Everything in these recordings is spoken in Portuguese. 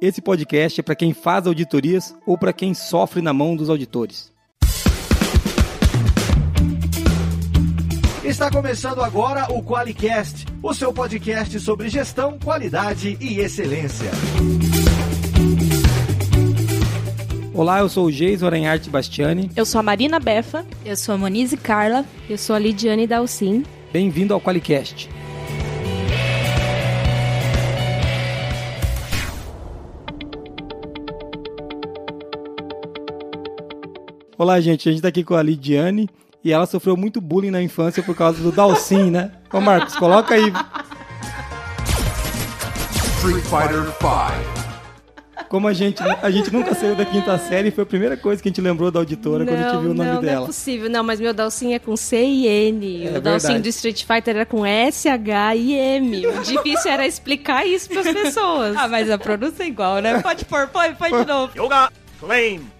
Esse podcast é para quem faz auditorias ou para quem sofre na mão dos auditores. Está começando agora o QualiCast, o seu podcast sobre gestão, qualidade e excelência. Olá, eu sou o Geis Oranharte Bastiani. Eu sou a Marina Befa. Eu sou a Monize Carla. Eu sou a Lidiane Dalcin. Bem-vindo ao QualiCast. Olá, gente. A gente tá aqui com a Lidiane e ela sofreu muito bullying na infância por causa do Dalcin, né? Ô, Marcos, coloca aí. Street Fighter V. Como a gente, a gente nunca saiu da quinta série, foi a primeira coisa que a gente lembrou da auditora não, quando a gente viu o nome não, dela. Não, é possível. Não, mas meu Dalcin é com C e N. É o Dalcin do Street Fighter era com S, H e M. O difícil era explicar isso para as pessoas. ah, mas a pronúncia é igual, né? Pode pôr, põe, põe de novo. Yoga, claim.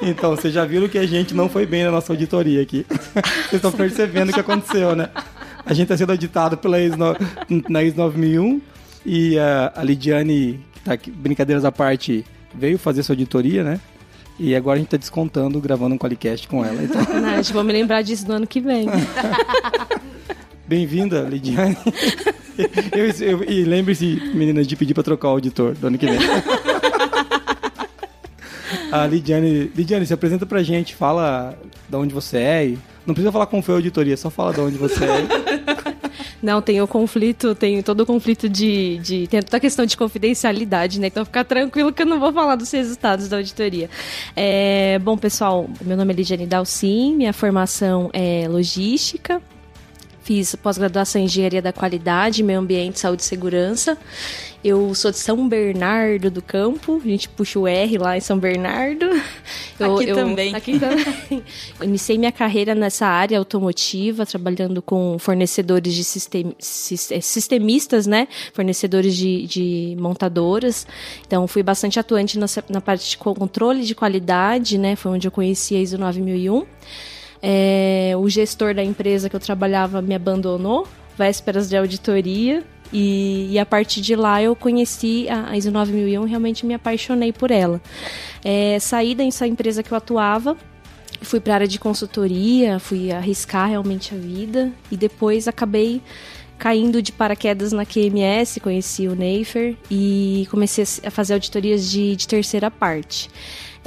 Então, vocês já viram que a gente não foi bem na nossa auditoria aqui. Vocês estão percebendo o que aconteceu, né? A gente está sendo auditado pela no... na IS 9001 e a, a Lidiane, que tá aqui, brincadeiras à parte, veio fazer sua auditoria, né? E agora a gente está descontando, gravando um Qualicast com ela. Então... Nath, vou me lembrar disso no ano que vem. Bem-vinda, Lidiane. Eu, eu, e lembre-se, meninas, de pedir para trocar o auditor do ano que vem. A Lidiane, Lidiane, se apresenta pra gente, fala de onde você é. E não precisa falar como foi a auditoria, só fala de onde você é. Não, tem o conflito, tem todo o conflito de, de. Tem toda a questão de confidencialidade, né? Então fica tranquilo que eu não vou falar dos resultados da auditoria. É, bom, pessoal, meu nome é Lidiane Dalcin, minha formação é logística. Fiz pós-graduação em Engenharia da Qualidade, Meio Ambiente, Saúde e Segurança. Eu sou de São Bernardo do Campo, a gente puxa o R lá em São Bernardo. Eu, aqui eu, também. Aqui também. Iniciei minha carreira nessa área automotiva, trabalhando com fornecedores de sistem, é, sistemistas, né? Fornecedores de, de montadoras. Então, fui bastante atuante na, na parte de controle de qualidade, né? Foi onde eu conheci a ISO 9001. É, o gestor da empresa que eu trabalhava me abandonou, vésperas de auditoria. E, e, a partir de lá eu conheci a ISO 9001 e realmente me apaixonei por ela. É, saí dessa empresa que eu atuava, fui para a área de consultoria, fui arriscar realmente a vida e depois acabei caindo de paraquedas na QMS, conheci o Neifer e comecei a fazer auditorias de, de terceira parte.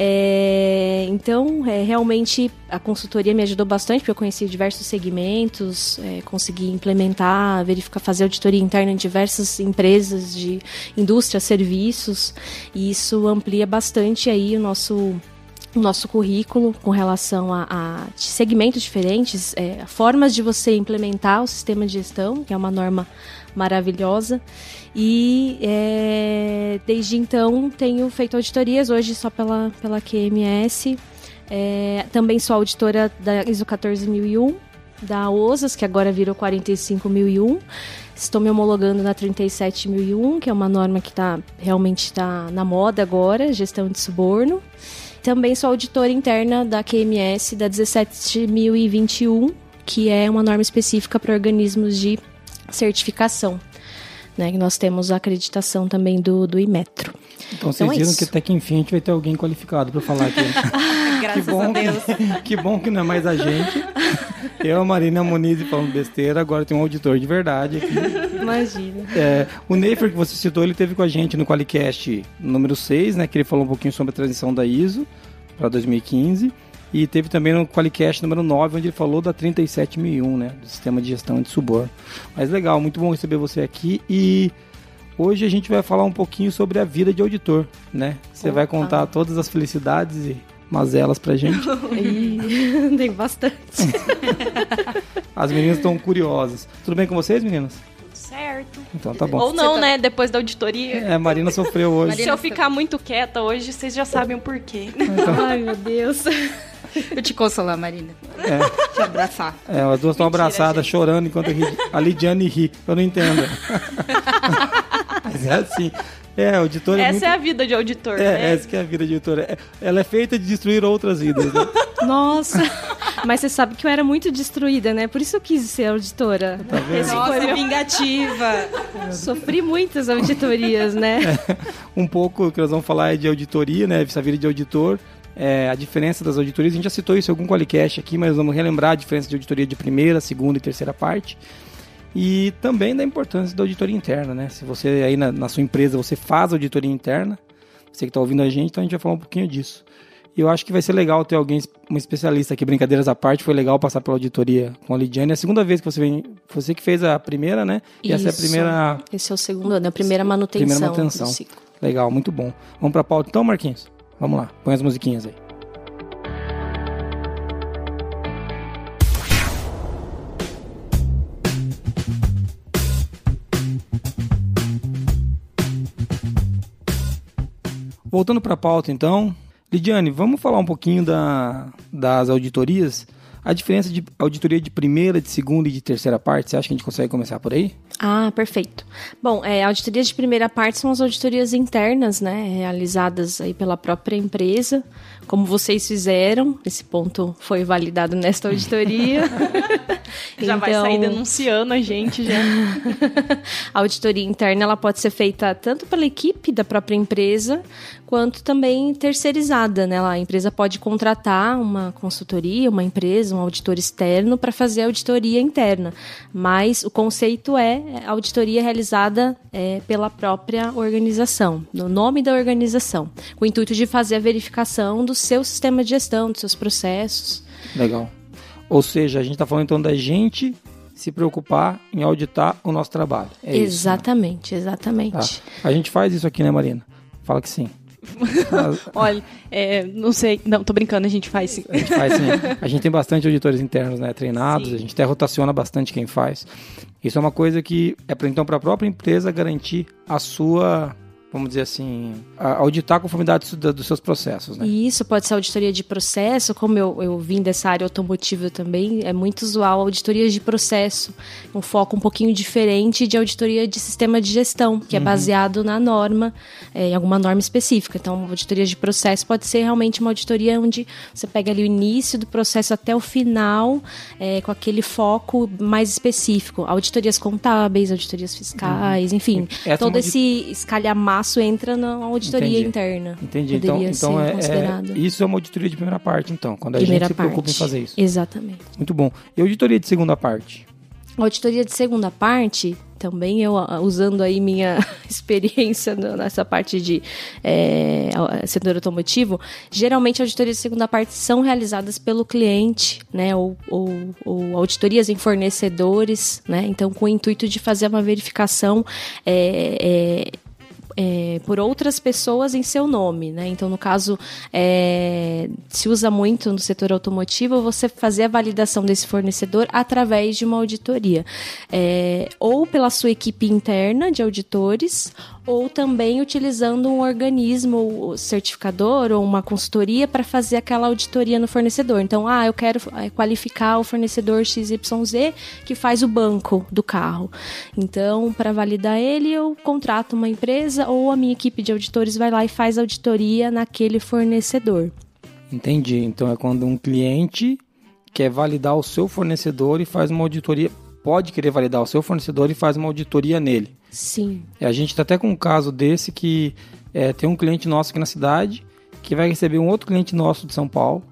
É, então, é, realmente a consultoria me ajudou bastante, porque eu conheci diversos segmentos, é, consegui implementar, verificar, fazer auditoria interna em diversas empresas de indústria, serviços, e isso amplia bastante aí o nosso o nosso currículo com relação a, a segmentos diferentes, é, formas de você implementar o sistema de gestão, que é uma norma maravilhosa. E é, desde então tenho feito auditorias, hoje só pela, pela QMS. É, também sou auditora da ISO 14001, da OSAS, que agora virou 45001. Estou me homologando na 37001, que é uma norma que tá, realmente está na moda agora, gestão de suborno. Também sou auditora interna da QMS da 17021, que é uma norma específica para organismos de certificação. Né, que nós temos a acreditação também do, do Imetro. Então vocês então, é viram que até que enfim a gente vai ter alguém qualificado para falar aqui. Graças que bom, a Deus. Que, que, bom que não é mais a gente. Eu, a Marina Muniz falando besteira, agora tem um auditor de verdade aqui. Imagina. É, o Neifer que você citou, ele teve com a gente no Qualicast número 6, né, que ele falou um pouquinho sobre a transição da ISO para 2015. E teve também no Qualicast número 9, onde ele falou da 37001, né? Do sistema de gestão de suborno. Mas legal, muito bom receber você aqui. E hoje a gente vai falar um pouquinho sobre a vida de auditor, né? Você Opa. vai contar todas as felicidades e mazelas pra gente. tem bastante. As meninas estão curiosas. Tudo bem com vocês, meninas? Certo. Então tá bom. Ou não, tá... né? Depois da auditoria. É, a Marina sofreu hoje. Marina Se eu ficar muito quieta hoje, vocês já sabem o porquê. Então... Ai, meu Deus. Eu te consolar, Marina. É. Te abraçar. É, as duas estão abraçadas, gente. chorando enquanto a Lidiane ri. Eu não entendo. Mas é assim. É, auditor é Essa muito... é a vida de auditor, é, né? Essa que é a vida de auditor. É, ela é feita de destruir outras vidas, né? Nossa! Mas você sabe que eu era muito destruída, né? Por isso eu quis ser auditora. Tá? Esse Nossa, foi meu... vingativa. Sofri muitas auditorias, né? Um pouco que nós vamos falar é de auditoria, né? Essa vida de auditor. É, a diferença das auditorias, a gente já citou isso em algum qualicast aqui, mas vamos relembrar a diferença de auditoria de primeira, segunda e terceira parte. E também da importância da auditoria interna, né? Se você aí na, na sua empresa você faz auditoria interna, você que está ouvindo a gente, então a gente vai falar um pouquinho disso. E eu acho que vai ser legal ter alguém, um especialista aqui, brincadeiras à parte, foi legal passar pela auditoria com a Lidiane. É a segunda vez que você vem, você que fez a primeira, né? E essa é a Isso. primeira Esse é o segundo ano, é a primeira manutenção. Primeira manutenção. Legal, muito bom. Vamos pra pauta então, Marquinhos? Vamos lá, põe as musiquinhas aí. Voltando para a pauta então, Lidiane, vamos falar um pouquinho da, das auditorias. A diferença de auditoria de primeira, de segunda e de terceira parte, você acha que a gente consegue começar por aí? Ah, perfeito. Bom, é, auditorias de primeira parte são as auditorias internas, né, realizadas aí pela própria empresa, como vocês fizeram. Esse ponto foi validado nesta auditoria. Já vai Então, sair denunciando a gente já. a auditoria interna ela pode ser feita tanto pela equipe da própria empresa quanto também terceirizada, né? A empresa pode contratar uma consultoria, uma empresa, um auditor externo para fazer a auditoria interna, mas o conceito é auditoria realizada é, pela própria organização, no nome da organização, com o intuito de fazer a verificação do seu sistema de gestão, dos seus processos. Legal. Ou seja, a gente está falando então da gente se preocupar em auditar o nosso trabalho. É isso, né? exatamente, exatamente. Tá. A gente faz isso aqui, né, Marina? Fala que sim. Olha, é, não sei. Não, tô brincando, a gente faz sim. A gente faz sim. A gente tem bastante auditores internos, né, treinados, Sim. a gente até rotaciona bastante quem faz. Isso é uma coisa que é para então para a própria empresa garantir a sua, vamos dizer assim, auditar a conformidade dos- seus processos, né? E isso pode ser auditoria de processo, como eu, eu vim dessa área automotiva também, é muito usual auditorias de processo, um foco um pouquinho diferente de auditoria de sistema de gestão, que é baseado na norma, é, em alguma norma específica. Então, auditoria de processo pode ser realmente uma auditoria onde você pega ali o início do processo até o final, é, com aquele foco mais específico. Auditorias contábeis, auditorias fiscais, enfim, Essa é todo uma audi- esse escalhamaço entra na auditoria Entendi. interna. Entendi. Então, Poderia então ser é, considerado. é- isso é uma auditoria de primeira parte, então, quando a Primeira gente se preocupa parte. em fazer isso. Exatamente. Muito bom. E auditoria de segunda parte? Auditoria de segunda parte, também eu ah, usando aí minha experiência nessa parte de é, setor automotivo, geralmente auditorias de segunda parte são realizadas pelo cliente, né, ou, ou- ou auditorias em fornecedores, né, então com o intuito de fazer uma verificação é, é, é, por outras pessoas em seu nome, né? Então, no caso, é, se usa muito no setor automotivo você fazer a validação desse fornecedor através de uma auditoria, É, ou pela sua equipe interna de auditores, ou também utilizando um organismo certificador ou uma consultoria para fazer aquela auditoria no fornecedor. Então, ah, eu quero eh, qualificar o fornecedor XYZ que faz o banco do carro. Então, para validar ele, eu contrato uma empresa ou a minha equipe de auditores vai lá e faz auditoria naquele fornecedor. Entendi. Então é quando um cliente quer validar o seu fornecedor e faz uma auditoria, pode querer validar o seu fornecedor e faz uma auditoria nele. Sim. A gente está até com um caso desse que é, tem um cliente nosso aqui na cidade que vai receber um outro cliente nosso de São Paulo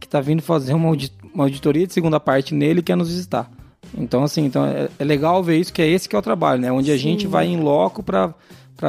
que está vindo fazer uma, audi- uma auditoria de segunda parte nele e quer nos visitar. Então, assim, então é, é legal ver isso, que é esse que é o trabalho, né? Onde a gente vai em loco para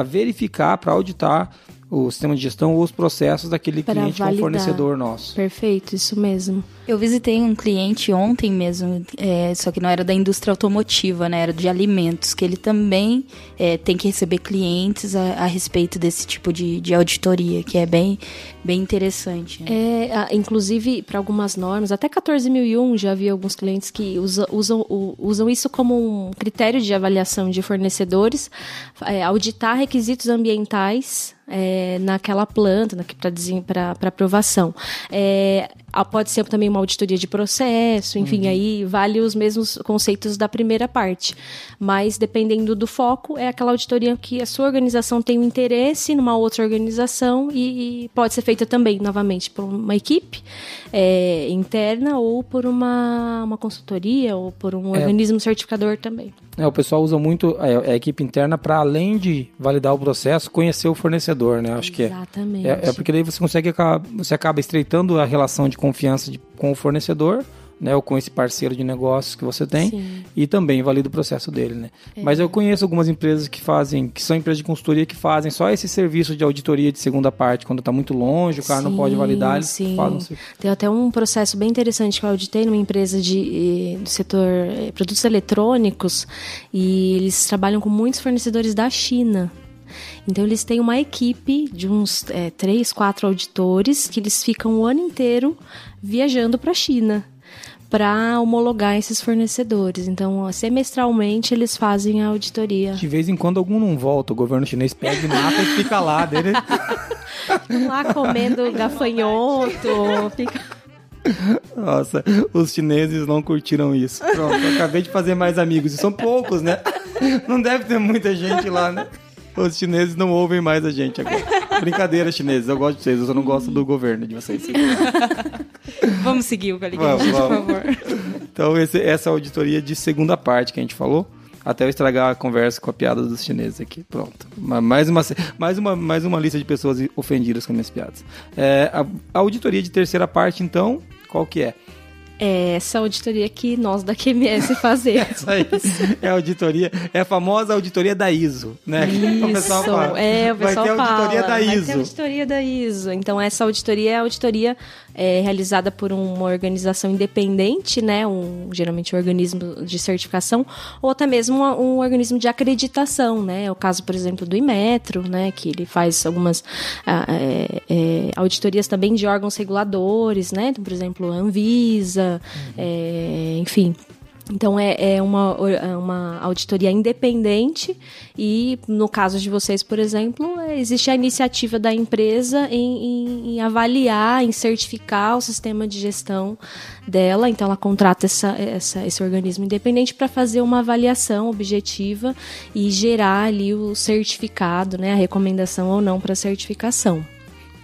verificar, para auditar o sistema de gestão ou os processos daquele Pra cliente que é um validar. fornecedor nosso. Perfeito, isso mesmo. Eu visitei um cliente ontem mesmo, é, só que não era da indústria automotiva, né? Era de alimentos, que ele também é, tem que receber clientes a, a respeito desse tipo de, de auditoria, que é bem, bem interessante. né? É, inclusive, para algumas normas, até 14.001 já vi alguns clientes que usa- usam, usam isso como um critério de avaliação de fornecedores, é, auditar requisitos ambientais é, naquela planta para aprovação. É, pode ser também uma auditoria de processo, enfim, uhum. aí vale os mesmos conceitos da primeira parte. Mas dependendo do foco, é aquela auditoria que a sua organização tem um interesse numa outra organização e, e pode ser feita também, novamente, por uma equipe é, interna ou por uma, uma consultoria ou por um é. organismo certificador também. É, o pessoal usa muito a, a equipe interna para, além de validar o processo, conhecer o fornecedor, né? Acho Exatamente. que é, é, é porque daí você consegue você acaba estreitando a relação de confiança de, com o fornecedor né, ou com esse parceiro de negócios que você tem Sim. e também valida o processo dele, né? É. Mas eu conheço algumas empresas que fazem, que são empresas de consultoria que fazem só esse serviço de auditoria de segunda parte, quando está muito longe, o cara sim, não pode validar, eles sim. fazem. Tem até um processo bem interessante que eu auditei numa empresa de, do setor eh, produtos eletrônicos e eles trabalham com muitos fornecedores da China. Então eles têm uma equipe de uns é, três, quatro auditores que eles ficam o ano inteiro viajando para a China para homologar esses fornecedores. Então, semestralmente, eles fazem a auditoria. De vez em quando algum não volta, o governo chinês pega e mata e fica lá. Dele. lá comendo gafanhoto, fica... Nossa, os chineses não curtiram isso. Pronto, acabei de fazer mais amigos. E são poucos, né? Não deve ter muita gente lá, né? Os chineses não ouvem mais a gente agora. Brincadeira, chineses. Eu gosto de vocês, eu só não gosto do governo de vocês. vamos seguir o Caligari, por favor. Então, esse, essa auditoria de segunda parte que a gente falou. Até eu estragar a conversa com a piada dos chineses aqui. Pronto. Mais uma, mais uma, mais uma lista de pessoas ofendidas com minhas piadas. É, a, a auditoria de terceira parte, então, qual que é? É essa auditoria que nós da QMS fazemos. Aí é a auditoria, é a famosa auditoria da ISO, né? Isso, o pessoal fala. É, o pessoal vai ter a auditoria fala, da ISO. Vai ter auditoria da ISO. Então, essa auditoria é a auditoria é, realizada por uma organização independente, né? Um, geralmente um organismo de certificação, ou até mesmo um, um organismo de acreditação, né? É o caso, por exemplo, do Imetro, né? Que ele faz algumas é, é, auditorias também de órgãos reguladores, né? Então, por exemplo, a Anvisa, uhum. é, enfim. Então é, é uma, é uma auditoria independente e no caso de vocês, por exemplo, é, existe a iniciativa da empresa em, em, em, avaliar, em certificar o sistema de gestão dela. Então ela contrata essa, essa, esse organismo independente para fazer uma avaliação objetiva e gerar ali o certificado, né, a recomendação ou não para certificação.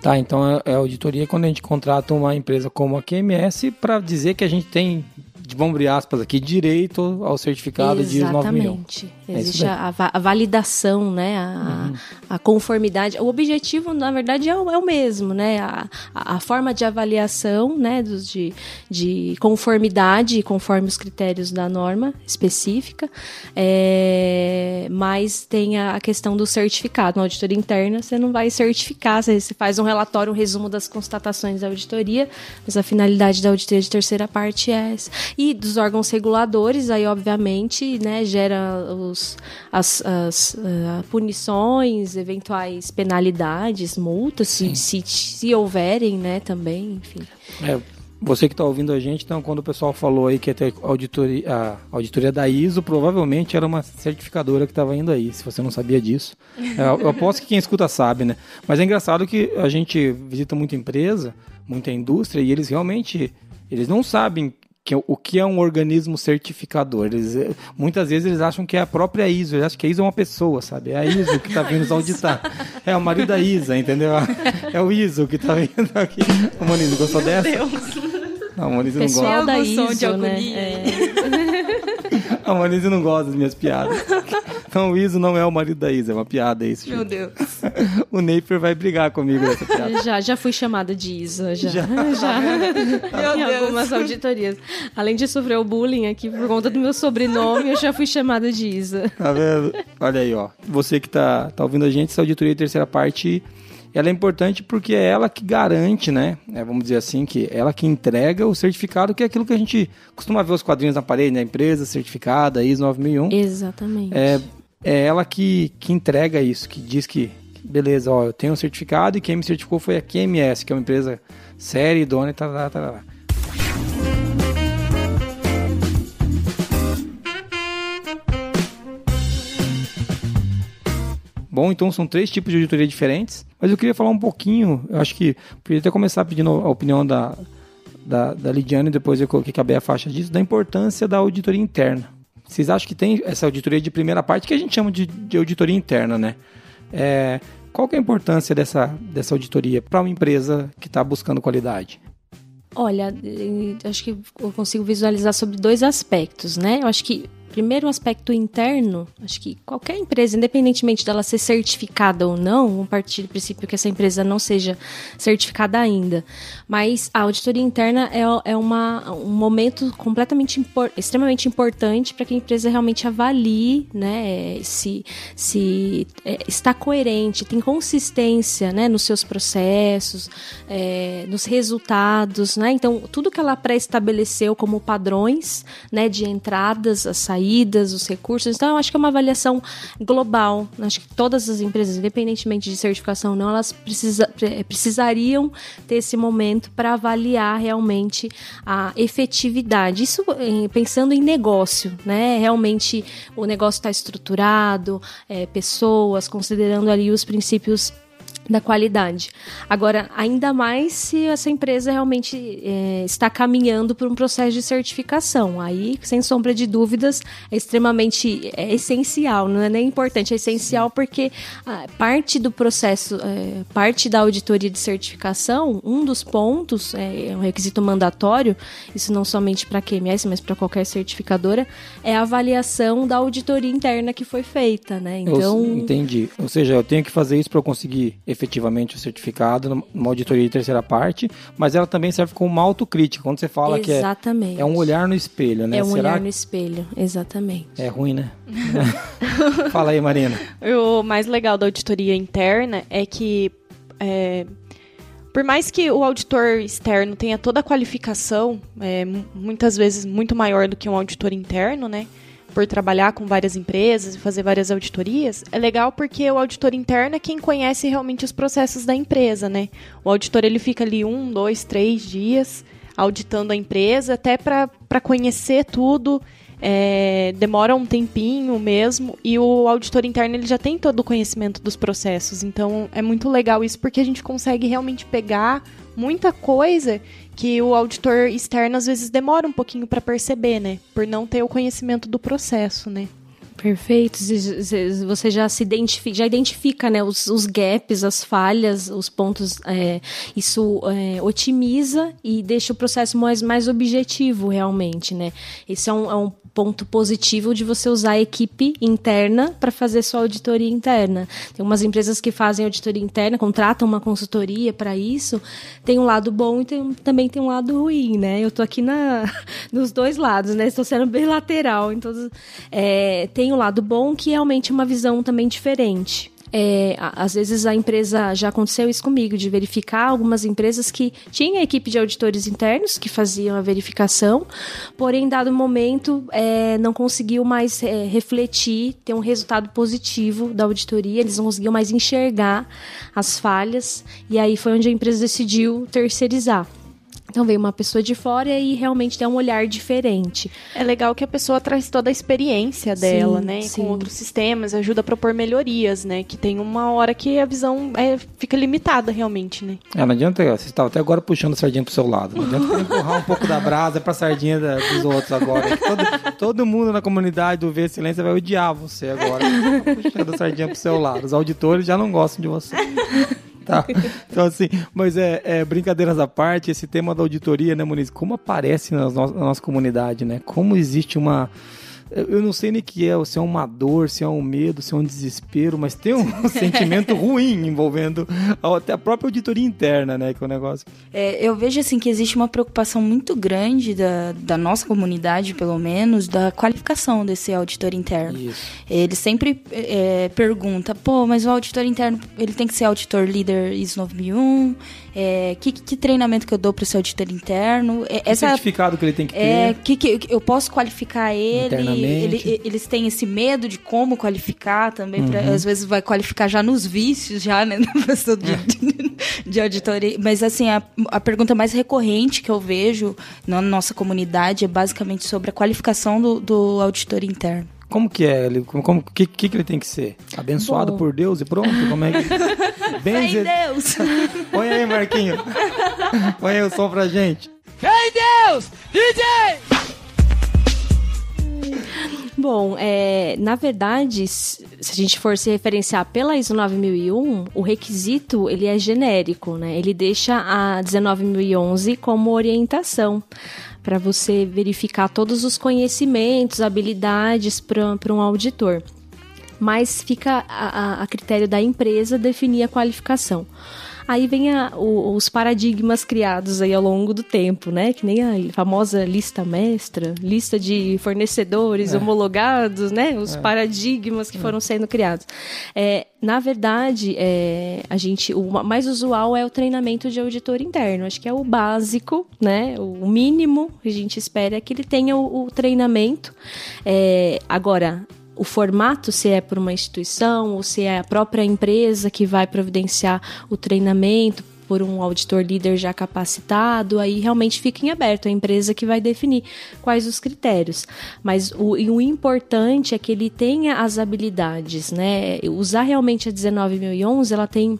Tá, então é, é auditoria quando a gente contrata uma empresa como a QMS para dizer que a gente tem de abrir aspas aqui, direito ao certificado Exatamente. de 9 milhões. É Existe a, a, validação, né? A, uhum. a, conformidade. O objetivo, na verdade, é o, é o mesmo, né? A, a, forma de avaliação, né? Dos, de, de conformidade, conforme os critérios da norma específica, é, mas tem a, questão do certificado. Na auditoria interna, você não vai certificar, você, você faz um relatório, um resumo das constatações da auditoria, mas a finalidade da auditoria de terceira parte é essa. E dos órgãos reguladores, aí obviamente, né, gera os, as, as uh, punições, eventuais penalidades, multas, se, se, se, houverem, né, também, enfim. É, você que está ouvindo a gente, então, quando o pessoal falou aí que ter auditoria, a auditoria da ISO, provavelmente era uma certificadora que estava indo aí, se você não sabia disso. É, eu aposto que quem escuta sabe, né? Mas é engraçado que a gente visita muita empresa, muita indústria, e eles realmente eles não sabem que, é o que é um organismo certificador. Eles, eh, muitas vezes eles acham que é a própria ISO, eles acham que a ISO é uma pessoa, sabe? É a ISO que está vindo nos auditar. É o marido da Isa, entendeu? É o ISO que está vindo aqui. O Moniz, gostou Meu dessa? Deus. Não, o Moniz não gosta. Da ISO, de né? É. A Manise não gosta das minhas piadas. Então o Iso não é o marido da Isa, é uma piada isso. Meu Deus. o Neifer vai brigar comigo nessa piada. Já, já fui chamada de Isa, já. Já. já. Meu em Deus. algumas auditorias. Além de sofrer o bullying aqui por conta do meu sobrenome, eu já fui chamada de Isa. Tá vendo? Olha aí, ó. Você que tá, tá ouvindo a gente, essa auditoria terceira parte ela é importante porque é ela que garante, né? É, vamos dizer assim, que ela que entrega o certificado, que é aquilo que a gente costuma ver os quadrinhos na parede, né? Empresa certificada, ISO 9001. Exatamente. É, é ela que, que entrega isso, que diz que, beleza, ó, eu tenho um certificado e quem me certificou foi a QMS, que é uma empresa séria, idônea e tal, tal. Bom, então são três tipos de auditoria diferentes, mas eu queria falar um pouquinho, eu acho que podia até começar pedindo a opinião da, da, da Lidiane, depois eu coloquei que a Bea faixa disso, da importância da auditoria interna. Vocês acham que tem essa auditoria de primeira parte que a gente chama de, de auditoria interna, né? É, qual é a importância dessa, dessa auditoria para uma empresa que está buscando qualidade? Olha, acho que eu consigo visualizar sobre dois aspectos, né? Eu acho que Primeiro, o aspecto interno. Acho que qualquer empresa, independentemente dela ser certificada ou não, vamos partir do princípio que essa empresa não seja certificada ainda. Mas a auditoria interna é, é uma, um momento completamente impor, extremamente importante para que a empresa realmente avalie né, se, se é, está coerente, tem consistência né, nos seus processos, é, nos resultados. Né? Então, tudo que ela pré-estabeleceu como padrões né, de entradas, a saídas, saídas, os recursos. Então, eu acho que é uma avaliação global. Acho que todas as empresas, independentemente de certificação ou não, elas precisa, precisariam ter esse momento para avaliar realmente a efetividade. Isso eh, pensando em negócio, né? Realmente o negócio está estruturado, é, pessoas, considerando ali os princípios da qualidade. Agora, ainda mais se essa empresa realmente é, está caminhando por um processo de certificação. Aí, sem sombra de dúvidas, é extremamente é essencial, não é nem importante, é essencial porque ah, parte do processo, é, parte da auditoria de certificação, um dos pontos, é, é um requisito mandatório, isso não somente para a QMS, mas para qualquer certificadora, é a avaliação da auditoria interna que foi feita, né? Então, eu entendi. Ou seja, eu tenho que fazer isso para conseguir efetivamente o certificado numa auditoria de terceira parte, mas ela também serve como uma autocrítica. Quando você fala exatamente. que é, é um olhar no espelho, né? É um Será olhar no espelho, exatamente. É ruim, né? fala aí, Marina. O mais legal da auditoria interna é que é, por mais que o auditor externo tenha toda a qualificação, é, muitas vezes muito maior do que um auditor interno, né? Por trabalhar com várias empresas e fazer várias auditorias, é legal porque o auditor interno é quem conhece realmente os processos da empresa, né? O auditor ele fica ali um, dois, três dias auditando a empresa, até para conhecer tudo. É, demora um tempinho mesmo e o auditor interno ele já tem todo o conhecimento dos processos então é muito legal isso porque a gente consegue realmente pegar muita coisa que o auditor externo às vezes demora um pouquinho para perceber, né? Por não ter o conhecimento do processo, né? Perfeito. Você já se identifica, já identifica né, os, os gaps, as falhas, os pontos. É, isso é, otimiza e deixa o processo mais, mais objetivo, realmente. Né? Esse é um, é um ponto positivo de você usar a equipe interna para fazer sua auditoria interna. Tem umas empresas que fazem auditoria interna, contratam uma consultoria para isso. Tem um lado bom e tem, também tem um lado ruim, né? Eu estou aqui na, nos dois lados, né? Estou sendo bem lateral. Então, é, tem um lado bom que é realmente é uma visão também diferente. É, às vezes a empresa já aconteceu isso comigo, de verificar algumas empresas que tinham equipe de auditores internos que faziam a verificação, porém, dado momento, é, não conseguiu mais é, refletir, ter um resultado positivo da auditoria, eles não conseguiam mais enxergar as falhas, e aí foi onde a empresa decidiu terceirizar. Então veio uma pessoa de fora e realmente tem um olhar diferente. É legal que a pessoa traz toda a experiência dela, sim, né? Sim. Com outros sistemas, ajuda a propor melhorias, né? Que tem uma hora que a visão é, fica limitada realmente, né? É, não adianta, você estava até agora puxando a sardinha pro seu lado. Não adianta empurrar um pouco da brasa pra sardinha da, dos outros agora. Todo, todo mundo na comunidade do V Silêncio vai odiar você agora. Puxando a sardinha pro seu lado. Os auditores já não gostam de você. Tá. Então, assim, mas é, é, brincadeiras à parte, esse tema da auditoria, né, Muniz? Como aparece na nossa, na nossa comunidade, né? Como existe uma eu não sei nem o que é, se é uma dor, se é um medo, se é um desespero, mas tem um sentimento ruim envolvendo até a própria auditoria interna, né? Que é o negócio. É, eu vejo assim que existe uma preocupação muito grande da, da nossa comunidade, pelo menos, da qualificação desse auditor interno. Isso. Ele sempre é, pergunta, pô, mas o auditor interno ele tem que ser auditor líder ISO 9001 é, que, que, treinamento que eu dou para o seu auditor interno. É, que essa, certificado que ele tem que é, ter. Que, que eu posso qualificar ele, ele, Eles têm esse medo de como qualificar também. Uhum. Pra, às vezes vai qualificar já nos vícios, já, né? de, de auditoria. Mas assim, a, a pergunta mais recorrente que eu vejo na nossa comunidade é basicamente sobre a qualificação do, do auditor interno. Como que é? Ele, como, que, que, que ele tem que ser? Abençoado Bom. por Deus e pronto? Como é que... Benze... Deus! Põe aí, Marquinho. Põe aí o som pra gente. Ei, Deus! DJ! Bom, é, na verdade, se a gente for se referenciar pela ISO 9001, o requisito ele é genérico, né? Ele deixa a 19011 como orientação para você verificar todos os conhecimentos, habilidades para um auditor. Mas fica a, a critério da empresa definir a qualificação. Aí vem a, o, os paradigmas criados aí ao longo do tempo, né? Que nem a famosa lista mestra, lista de fornecedores é. homologados, né? Os é. paradigmas que é. foram sendo criados. É, na verdade, é, a gente, o mais usual é o treinamento de auditor interno. Acho que é o básico, né? O mínimo que a gente espera é que ele tenha o, o treinamento. É, agora, o formato, se é por uma instituição ou se é a própria empresa que vai providenciar o treinamento por um auditor líder já capacitado, aí realmente fica em aberto, a empresa que vai definir quais os critérios. Mas o, o importante é que ele tenha as habilidades, né? Usar realmente a 19011, ela tem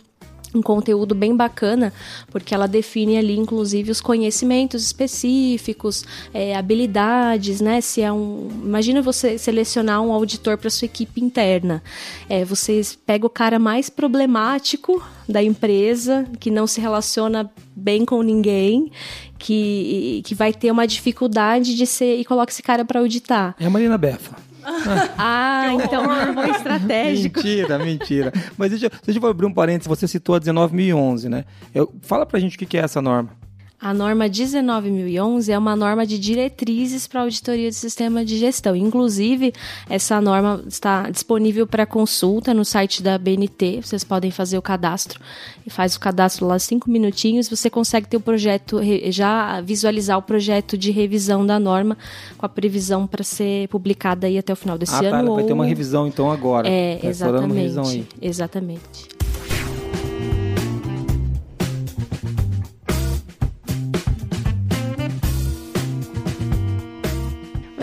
um conteúdo bem bacana, porque ela define ali, inclusive, os conhecimentos específicos, é, habilidades, né? Se é um. Imagina você selecionar um auditor para sua equipe interna. É, você pega o cara mais problemático da empresa, que não se relaciona bem com ninguém, que, que vai ter uma dificuldade de ser. e coloca esse cara para auditar. É a Marina Befa. ah, então foi estratégico. Mentira, mentira. Mas deixa, deixa eu abrir um parênteses. Você citou a 19.011, né? Eu, fala pra gente o que é essa norma. A norma 19.011 é uma norma de diretrizes para auditoria de sistema de gestão. Inclusive, essa norma está disponível para consulta no site da BNT. Vocês podem fazer o cadastro e faz o cadastro lá cinco minutinhos. Você consegue ter o projeto, já visualizar o projeto de revisão da norma com a previsão para ser publicada aí até o final desse ah, ano. Tá, vai ter uma revisão então agora. É, tá exatamente. Exatamente.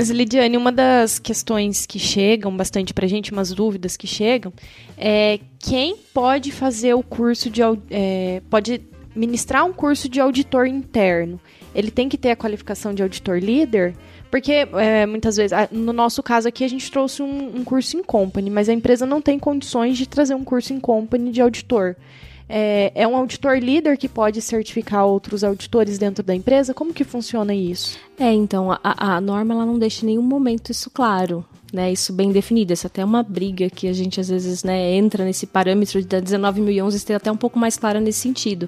Mas, Lidiane, uma das questões que chegam bastante pra gente, umas dúvidas que chegam, é quem pode fazer o curso de. É, pode ministrar um curso de auditor interno. Ele tem que ter a qualificação de auditor líder? Porque é, muitas vezes, no nosso caso aqui, a gente trouxe um, um curso em company, mas a empresa não tem condições de trazer um curso em company de auditor. É, é, um auditor líder que pode certificar outros auditores dentro da empresa? Como que funciona isso? É, então, a, a norma ela não deixa em nenhum momento isso claro. Né, isso bem definido, essa até é uma briga que a gente às vezes né, entra nesse parâmetro da 19.011 ser até um pouco mais clara nesse sentido.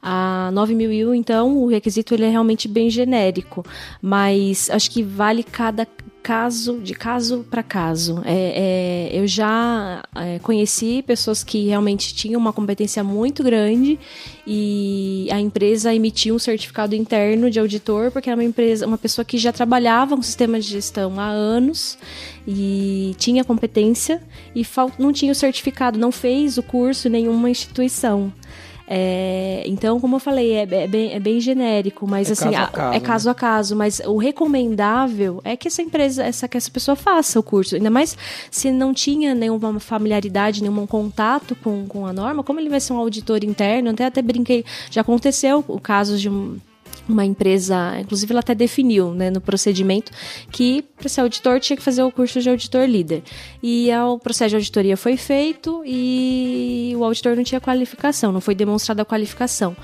A 9001, então, o requisito ele é realmente bem genérico, mas acho que vale cada caso, de caso para caso. É, é, eu já é, conheci pessoas que realmente tinham uma competência muito grande e a empresa emitiu um certificado interno de auditor porque era uma empresa, uma pessoa que já trabalhava com sistema de gestão há anos e tinha competência e não tinha o certificado, não fez o curso em nenhuma instituição. É, então, como eu falei, é, é, bem, é bem genérico, mas é assim, caso caso, é caso né? a caso. Mas o recomendável é que essa empresa, essa, que essa pessoa faça o curso. Ainda mais se não tinha nenhuma familiaridade, nenhum contato com, com a norma, como ele vai ser um auditor interno? Até até brinquei, já aconteceu o caso de um uma empresa, inclusive ela até definiu né, no procedimento que para ser auditor tinha que fazer o curso de auditor líder. E o processo de auditoria foi feito e o auditor não tinha qualificação, não foi demonstrada a qualificação.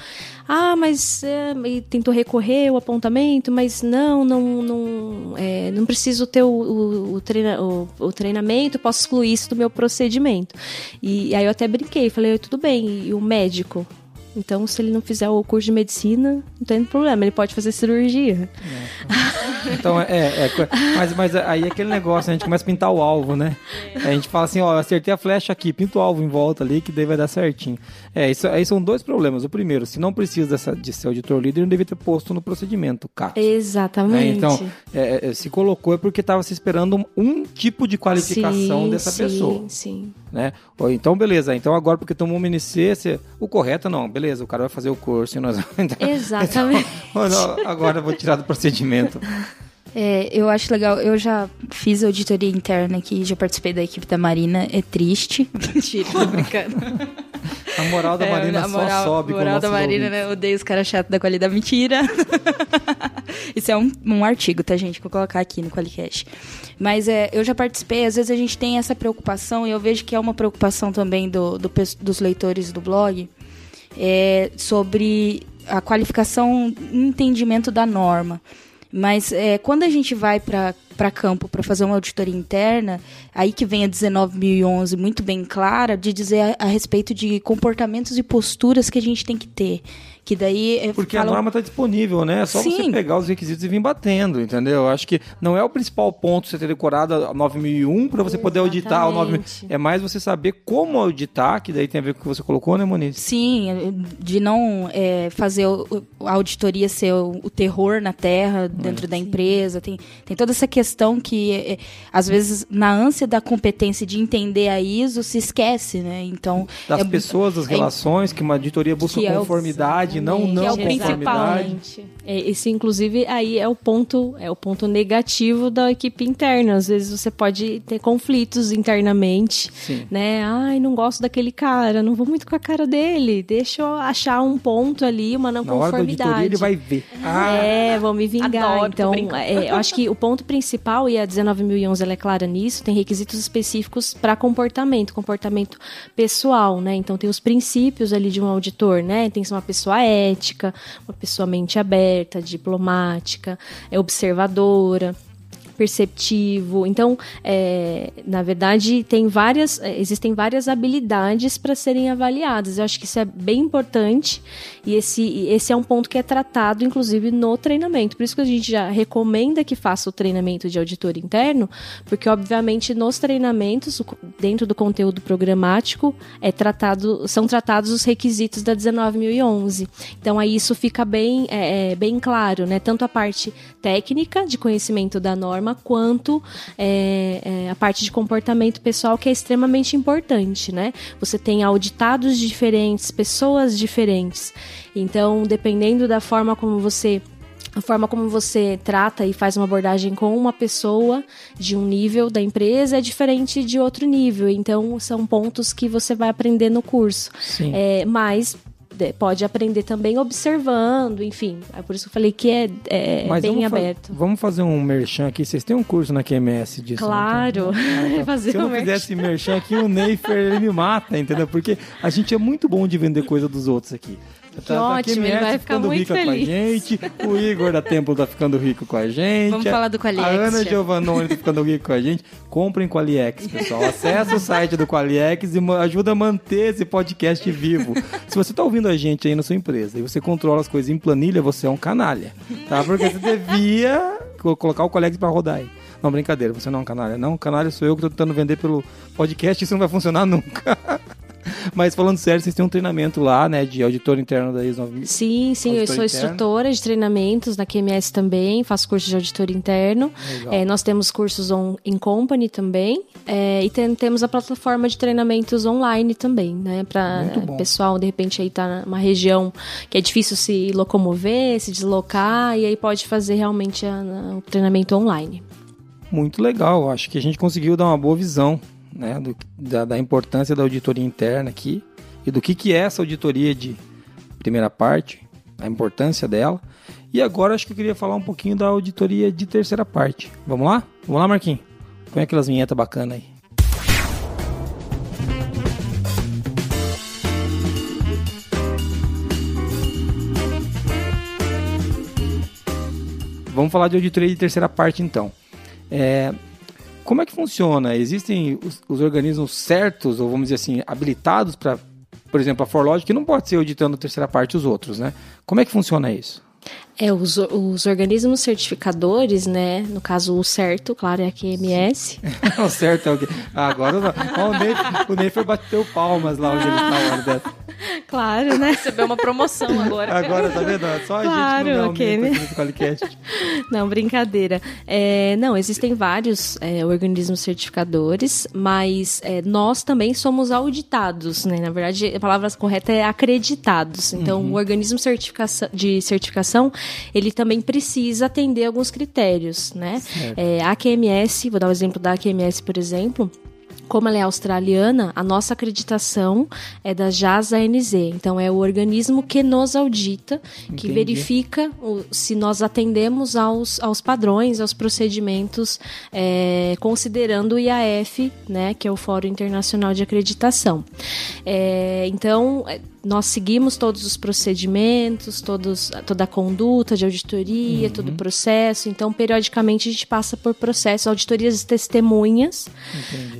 Ah, mas é, tentou recorrer o apontamento, mas não, não, não, é, não preciso ter o, o, o, treina, o, treinamento, posso excluir isso do meu procedimento. E aí eu até brinquei, falei, tudo bem, e o médico? Então, se ele não fizer o curso de medicina, não tem problema, ele pode fazer cirurgia. É. Então, é, é, mas, mas aí é aquele negócio, a gente começa a pintar o alvo, né? A gente fala assim, ó, acertei a flecha aqui, pinta o alvo em volta ali, que daí vai dar certinho. É, isso, aí são dois problemas. O primeiro, se não precisa dessa, de ser auditor líder, não devia ter posto no procedimento, CAT. Exatamente. É, então, é, é, se colocou é porque estava se esperando um, um, tipo de qualificação sim, dessa sim, pessoa. Sim, né? Então, beleza. Então, agora, porque tomou uma NC, você, o correto não, beleza, o cara vai fazer o curso e nós Exatamente. Então, agora eu vou tirar do procedimento. É, eu acho legal, eu já fiz auditoria interna aqui, já participei da equipe da Marina, é triste. Mentira, tô brincando. A moral da Marina É, a moral, só sobe a com moral da Marina, ouvintes. né? Eu odeio os caras chatos da qualidade. Mentira! Isso é um, um artigo, tá, gente? Que eu vou colocar aqui no Qualicast. Mas é, eu já participei, às vezes a gente tem essa preocupação, e eu vejo que é uma preocupação também do, do dos leitores do blog, é, sobre a qualificação e entendimento da norma. Mas é, quando a gente vai para campo para fazer uma auditoria interna, aí que vem a 19.011 muito bem clara de dizer a, a respeito de comportamentos e posturas que a gente tem que ter. Que daí é, Porque falam- a norma está disponível, né? É só você Sim. pegar os requisitos e vir batendo, entendeu? Eu Acho que não é o principal ponto você ter decorado a 9001 para você poder auditar o 9000. Exatamente. É mais você saber como auditar, que daí tem a ver com o que você colocou, né, Moniz? Sim, de não é, fazer o- a auditoria ser o, o terror na terra dentro da empresa. Tem, tem toda essa questão que, é, é, às vezes, na ânsia da competência de entender a ISO, se esquece, né? Então, Das é- pessoas, das é- relações, que uma auditoria busca Que é o- conformidade, não Exatamente, não Que é o principal, conformidade. Exatamente. É, esse, inclusive, aí é o ponto, é o ponto negativo da equipe interna. Às vezes você pode ter conflitos internamente, Sim. né? Ai, não gosto daquele cara, não vou muito com a cara dele. Deixa eu achar um ponto ali, uma não Na hora da conformidade. auditoria ele vai ver. Ah, É, vão me vingar. Adoro, então, é, eu acho que o ponto principal, e a 19.011 ela é clara nisso, tem requisitos específicos para comportamento, comportamento pessoal, né? Então, tem os princípios ali de um auditor, né? Tem que ser uma pessoa ética, uma pessoa mente aberta, diplomática, é observadora perceptivo. Então, é, na verdade, tem várias, é, existem várias habilidades para serem avaliadas. Eu acho que isso é bem importante e esse, esse é um ponto que é tratado, inclusive, no treinamento. Por isso que a gente já recomenda que faça o treinamento de auditor interno, porque, obviamente, nos treinamentos, dentro do conteúdo programático, é tratado, são tratados os requisitos da 19.011. Então, aí isso fica bem, é, é, bem claro, né? Tanto a parte técnica de conhecimento da norma, quanto é, é, a parte de comportamento pessoal, que é extremamente importante, né? Você tem auditados diferentes, pessoas diferentes. Então, dependendo da forma como você a forma como você trata e faz uma abordagem com uma pessoa de um nível da empresa é diferente de outro nível. Então, são pontos que você vai aprender no curso. Sim. É, mas pode aprender também observando, enfim. É por isso que eu falei que é, é Mas bem vamos fa- aberto. vamos fazer um merchan aqui. Vocês têm um curso na QMS disso? Claro, fazer Se eu um não merchan. fizesse merchan aqui, o Neifer me mata, entendeu? Porque a gente é muito bom de vender coisa dos outros aqui. Tá, tá ótimo, ele vai ficar ficando muito rica feliz. com a gente, o Igor da Templo tá ficando rico com a gente. Vamos falar do A Qualiex, Ana já. Giovannone tá ficando rico com a gente. Comprem Qualiex, pessoal. Acesse o site do Qualiex e ajuda a manter esse podcast vivo. Se você tá ouvindo a gente aí na sua empresa e você controla as coisas em planilha, você é um canalha, tá? Porque você devia co- colocar o Qualiex pra rodar aí. Não, brincadeira, você não é um canalha. Não, canalha sou eu que tô tentando vender pelo podcast, isso não vai funcionar nunca. Mas falando sério, vocês têm um treinamento lá, né, de auditor interno da ISO 9000. Sim, sim, eu Auditor sou interno. instrutora de treinamentos na QMS também, faço curso de auditor interno. É, nós temos cursos on, em company também. é, e tem- temos a plataforma de treinamentos online também, né? Para pessoal, de repente, aí tá numa região que é difícil se locomover, se deslocar, e aí pode fazer realmente a- a- o treinamento online. Muito legal, acho que a gente conseguiu dar uma boa visão né, do- da, da importância da auditoria interna aqui e do que, que é essa auditoria de primeira parte, a importância dela. E agora acho que eu queria falar um pouquinho da auditoria de terceira parte. Vamos lá? Vamos lá, Marquinhos? Põe aquelas vinhetas bacanas aí. Vamos falar de auditoria de terceira parte então. É, como é que funciona? Existem os, os organismos certos, ou vamos dizer assim, habilitados para, por exemplo, a Forlogic não pode ser auditando terceira parte os outros, né? Como é que funciona isso? É, os, os organismos certificadores, né? No caso, o certo, claro, é a QMS. o certo é o quê? Ah, agora não. O Ney, o Ney foi bateu palmas lá onde ele está. a hora dessa. Claro, né? Recebeu uma promoção agora. Agora, tá vendo? Só a Claro, gente não né? Não, brincadeira. É, não, existem vários é, organismos certificadores, mas é, nós também somos auditados, né? Na verdade, a palavra correta é acreditados. Então, o organismo certificação, de certificação, ele também precisa atender alguns critérios, né? É, a QMS, vou dar o exemplo da QMS, por exemplo, como ela é australiana, a nossa acreditação é da JAS-ANZ. Então, é o organismo que nos audita, que Entendi. verifica o- se nós atendemos aos, aos padrões, aos procedimentos, é, considerando o IAF, né, que é o Fórum Internacional de Acreditação. É, então, é, nós seguimos todos os procedimentos, todos, toda a conduta de auditoria, todo o processo. Então, periodicamente, a gente passa por processos, auditorias de testemunhas,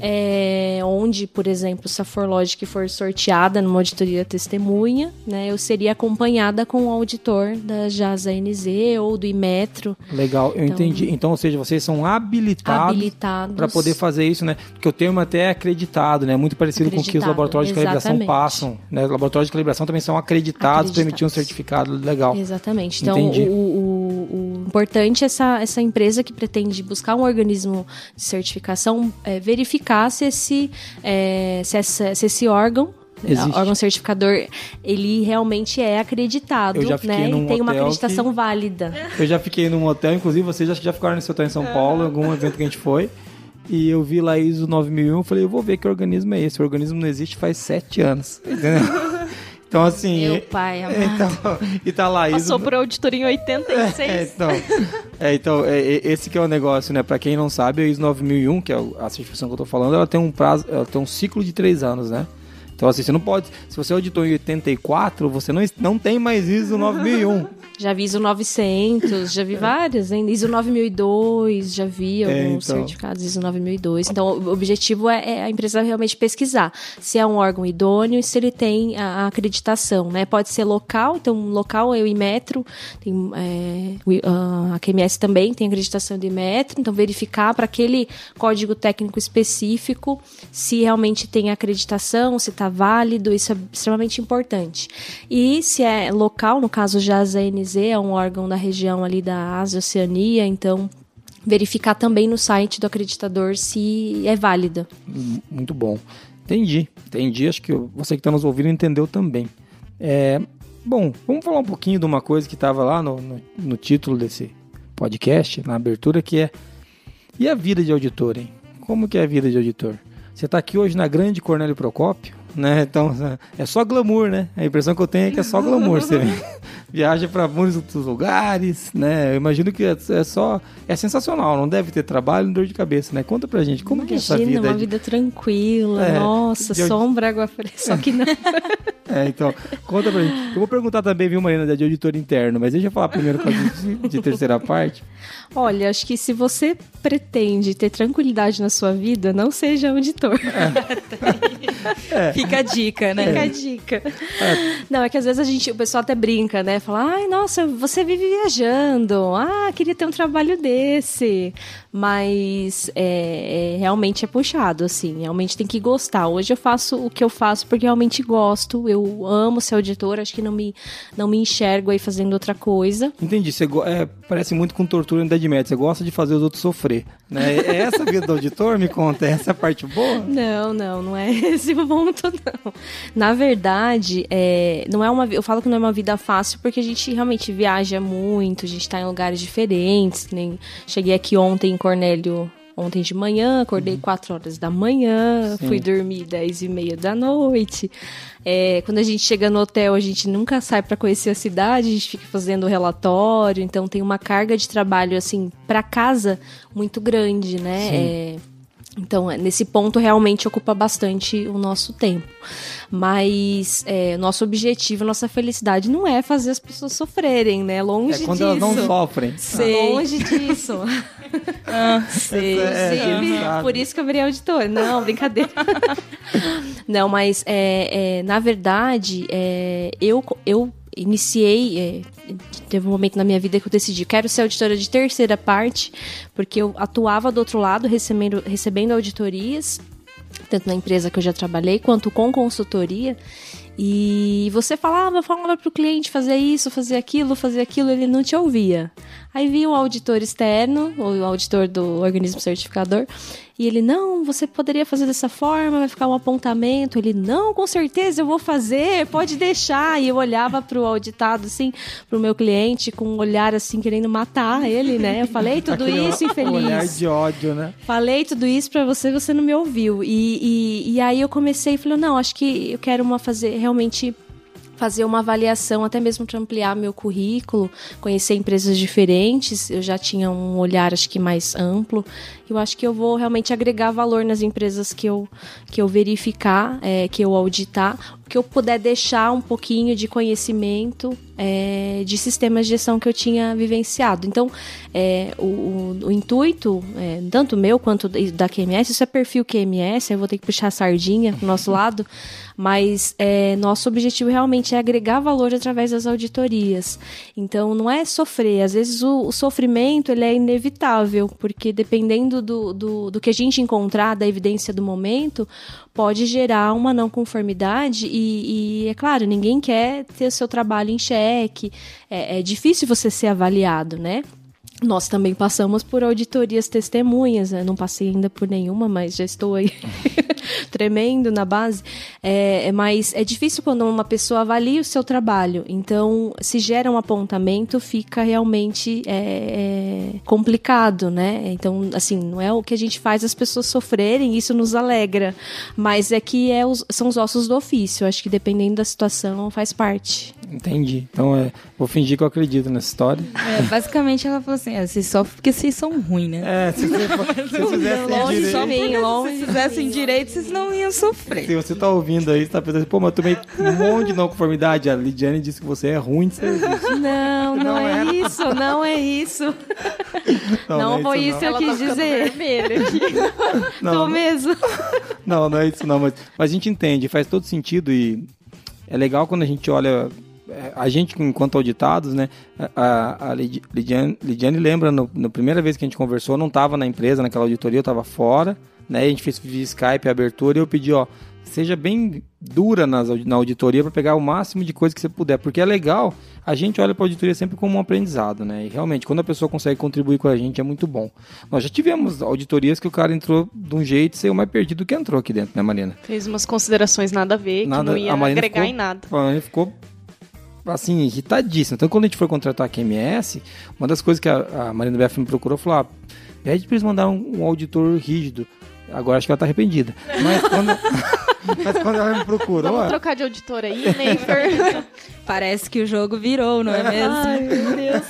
é, onde, por exemplo, se a Forlogic for sorteada numa auditoria testemunha, né, eu seria acompanhada com o auditor da JASA NZ ou do Imetro, Legal, eu Então- entendi. Então, ou seja, vocês são habilitados habilitados. para poder fazer isso, né? Porque o termo até é acreditado, né? Muito parecido com o que os Acreditado, laboratórios de calibração passam, né? Os laboratórios de calibração também são acreditados, para emitir um Acreditados. certificado legal. Exatamente. Então, o, o- o importante é essa, essa empresa que pretende buscar um organismo de certificação é, verificar se esse, é, se, essa- se esse órgão. Existe. órgão certificador, ele realmente é acreditado, né? E tem uma acreditação que- válida. Eu já fiquei num hotel, inclusive vocês já, já ficaram nesse hotel em São Paulo, em algum evento que a gente foi. E eu vi lá ISO 9001, eu falei, eu vou ver que organismo é esse. O organismo não existe faz sete anos. Entendeu? Então, assim. Meu pai, amado. então, e tá lá, ISO. Passou por auditoria em 86. É, então, é, então é, é, esse que é o negócio, né? Pra quem não sabe, a ISO 9001, que é a certificação que eu tô falando, ela tem um prazo, ela tem um ciclo de três anos, né? Então, assim, você não pode. Se você auditou em 84, você não, não tem mais ISO 9001. Já vi ISO 900, já vi várias, hein? ISO 9002, já vi É, alguns então. certificados ISO 9002. Então, o objetivo é, é a empresa realmente pesquisar se é um órgão idôneo e se ele tem a, a acreditação, né? Pode ser local, então, local é o Imetro, tem, é, o I- a QMS também tem acreditação do Imetro, então, verificar para aquele código técnico específico se realmente tem acreditação, se está válido, isso é extremamente importante. E se é local, no caso já a ZNZ é um órgão da região ali da Ásia, Oceania, então verificar também no site do acreditador se é válida. Hum, Muito bom. Entendi, entendi. Acho que você que está nos ouvindo entendeu também. É, bom, vamos falar um pouquinho de uma coisa que estava lá no, no, no título desse podcast, na abertura, que é e a vida de auditor, hein? Como que é a vida de auditor? Você está aqui hoje na grande Cornélio Procópio, né? Então é só glamour, né? A impressão que eu tenho é que é só glamour. Você viaja para muitos outros lugares, né? Eu imagino que é, é só é sensacional. Não deve ter trabalho, nem dor de cabeça, né? Conta pra gente como que é essa Imagina, vida. uma de- vida tranquila, É, nossa, de- sombra, água fresca, só que não. É, então, conta pra gente. Eu vou perguntar também, viu, Marina, de auditor interno, mas deixa eu falar primeiro com a de, de terceira parte. Olha, acho que se você pretende ter tranquilidade na sua vida, não seja auditor. Fica a dica, né? Fica a dica. Não, é que às vezes a gente, o pessoal até brinca, né? Fala, ai, nossa, você vive viajando. Ah, queria ter um trabalho desse. Mas é, é, realmente é puxado, assim. Realmente tem que gostar. Hoje eu faço o que eu faço porque realmente gosto. Eu amo ser auditor, acho que não me, não me enxergo aí fazendo outra coisa. Entendi, você é, parece muito com tortura no Idade Média, você gosta de fazer os outros sofrer. Né? É essa a vida do auditor? Me conta, é essa a parte boa? Não, não, não é esse o ponto, não. Na verdade, é, não é uma, eu falo que não é uma vida fácil porque a gente realmente viaja muito, a gente tá em lugares diferentes. Nem, cheguei aqui ontem em Cornélio, ontem de manhã, acordei 4 horas da manhã, Sim. fui dormir 10 e meia da noite. É, quando a gente chega no hotel, a gente nunca sai para conhecer a cidade, a gente fica fazendo relatório, então tem uma carga de trabalho, assim, para casa muito grande, né? Então, é, nesse ponto, realmente ocupa bastante o nosso tempo. Mas é, nosso objetivo, nossa felicidade não é fazer as pessoas sofrerem, né? Longe É quando disso. elas não sofrem. Sei. Longe disso. Sei. É, Inclusive, é, por isso que eu virei auditor. Não, brincadeira. não, mas é, é, na verdade, eu, eu iniciei. é, teve um momento na minha vida que eu decidi, quero ser auditora de terceira parte, porque eu atuava do outro lado, recebendo, recebendo auditorias, tanto na empresa que eu já trabalhei, quanto com consultoria. E você falava, falava pro cliente fazer isso, fazer aquilo, fazer aquilo, ele não te ouvia. Aí vinha o auditor externo, ou o auditor do organismo certificador, E ele, não, você poderia fazer dessa forma, vai ficar um apontamento. Ele, não, com certeza eu vou fazer, pode deixar. E eu olhava pro auditado, assim, pro meu cliente, com um olhar assim, querendo matar ele, né? Eu falei tudo isso, infeliz. olhar de ódio, né? Falei tudo isso pra você, você não me ouviu. E, e, e aí eu comecei e falei, não, acho que eu quero uma fazer realmente fazer uma avaliação, até mesmo para ampliar meu currículo, conhecer empresas diferentes. Eu já tinha um olhar, acho que mais amplo. Eu acho que eu vou realmente agregar valor nas empresas que eu, que eu verificar, é, que eu auditar, que eu puder deixar um pouquinho de conhecimento é, de sistemas de gestão que eu tinha vivenciado. Então, é, o, o, o, intuito, é, tanto meu quanto da QMS, isso é perfil QMS, eu vou ter que puxar a sardinha pro nosso lado, mas é, nosso objetivo realmente é agregar valor através das auditorias. Então, não é sofrer. Às vezes o, o sofrimento ele é inevitável, porque dependendo do, do, do que a gente encontrar, da evidência do momento, pode gerar uma não conformidade e, e, é claro, ninguém quer ter o seu trabalho em xeque, é, é difícil você ser avaliado, né? Nós também passamos por auditorias testemunhas, né? não passei ainda por nenhuma, mas já estou aí tremendo na base. É, é, mas é difícil quando uma pessoa avalia o seu trabalho. Então, se gera um apontamento, fica realmente é, é, complicado, né? Então, assim, não é o que a gente faz as pessoas sofrerem, isso nos alegra. Mas é que é os, são os ossos do ofício. Acho que dependendo da situação, faz parte. Entendi. Então, é, vou fingir que eu acredito nessa história. É, basicamente, ela falou assim: é, vocês sofrem porque vocês são ruins, né? É, se vocês fizessem direito. Longe se fizessem direito, vocês não iam sofrer. Se você tá ouvindo aí, você tá pensando, pô, mas eu tomei um monte de não conformidade. A Lidiane disse que você é ruim de serviço. Não, não, não é isso, não é isso. Não, não, não foi isso, que eu quis tá dizer. Não, Tô mesmo. Não, não é isso não, mas, mas a gente entende, faz todo sentido e é legal quando a gente olha a gente, enquanto auditados, né, a, a Lidiane, Lidiane lembra, no, na primeira vez que a gente conversou, não estava na empresa, naquela auditoria, eu estava fora, né, a gente fez via Skype a abertura e eu pedi, ó, seja bem dura nas, na auditoria para pegar o máximo de coisa que você puder, porque é legal, a gente olha para a auditoria sempre como um aprendizado, né, e realmente, quando a pessoa consegue contribuir com a gente, é muito bom. Nós já tivemos auditorias que o cara entrou de um jeito e saiu mais perdido do que entrou aqui dentro, né, Marina? Fez umas considerações nada a ver, nada, que não ia agregar ficou, em nada. A Marina ficou assim, irritadíssimo. Então, quando a gente foi contratar a QMS, uma das coisas que a, a Marina BF me procurou, falou, ah, pede pra eles mandarem um, um, auditor rígido. Agora acho que ela tá arrependida. Mas quando, mas quando ela me procurou... Vamos trocar de auditor aí, Neifer. Parece que o jogo virou, não é mesmo? Ai, meu Deus.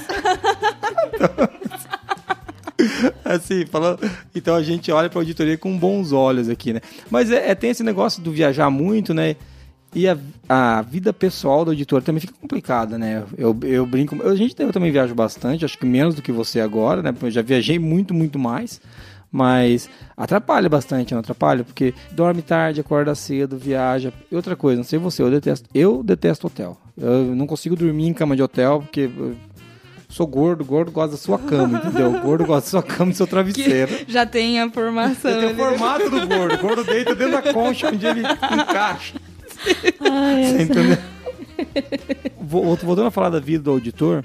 assim, falando. Então a gente olha para a auditoria com bons olhos aqui, né? Mas é, é, tem esse negócio do viajar muito, né? E a, a vida pessoal do auditor também fica complicada, né? Eu, eu brinco. Eu, a gente, eu também viajo bastante, acho que menos do que você agora, né? Eu já viajei muito, muito mais. Mas atrapalha bastante, não atrapalha? Porque dorme tarde, acorda cedo, viaja. E outra coisa, não sei você, eu detesto. Eu detesto hotel. Eu não consigo dormir em cama de hotel porque sou gordo, gordo gosta da sua cama, entendeu? Gordo gosta da sua cama e do seu travesseiro. Que já tem a formação. Já tem o formato do gordo. O gordo deita dentro da concha onde ele encaixa. Ai, Você entendeu? Voltando a falar da vida do auditor,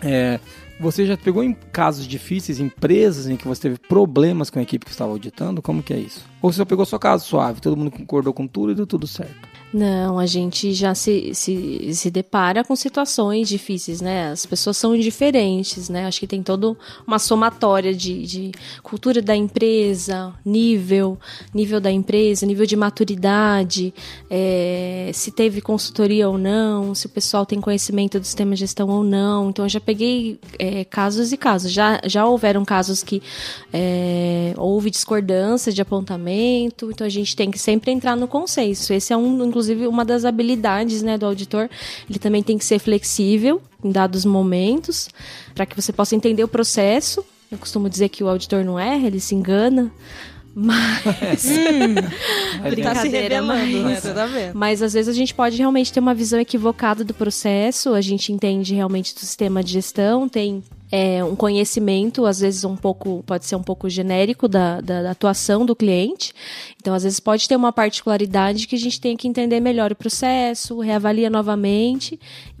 é, você já pegou em casos difíceis, empresas em que você teve problemas com a equipe que estava auditando? Como que é isso? Ou você só pegou só caso suave, todo mundo concordou com tudo e deu tudo certo? Não, a gente já se, se, se depara com situações difíceis, né? As pessoas são diferentes, né? Acho que tem toda uma somatória de, de cultura da empresa, nível, nível da empresa, nível de maturidade, é, se teve consultoria ou não, se o pessoal tem conhecimento do sistema de gestão ou não. Então, eu já peguei é, casos e casos. Já, já houveram casos que é, houve discordância de apontamento, então a gente tem que sempre entrar no consenso. Esse é um inclusive uma das habilidades né, do auditor. Ele também tem que ser flexível em dados momentos, para que você possa entender o processo. Eu costumo dizer que o auditor não erra, ele se engana. Mas. hum, brincadeira, tá mas, né? mas às vezes a gente pode realmente ter uma visão equivocada do processo, a gente entende realmente do sistema de gestão, tem é, um conhecimento, às vezes um pouco, pode ser um pouco genérico da, da, da, atuação do cliente. Então, às vezes pode ter uma particularidade que a gente tem que entender melhor o processo, reavalia novamente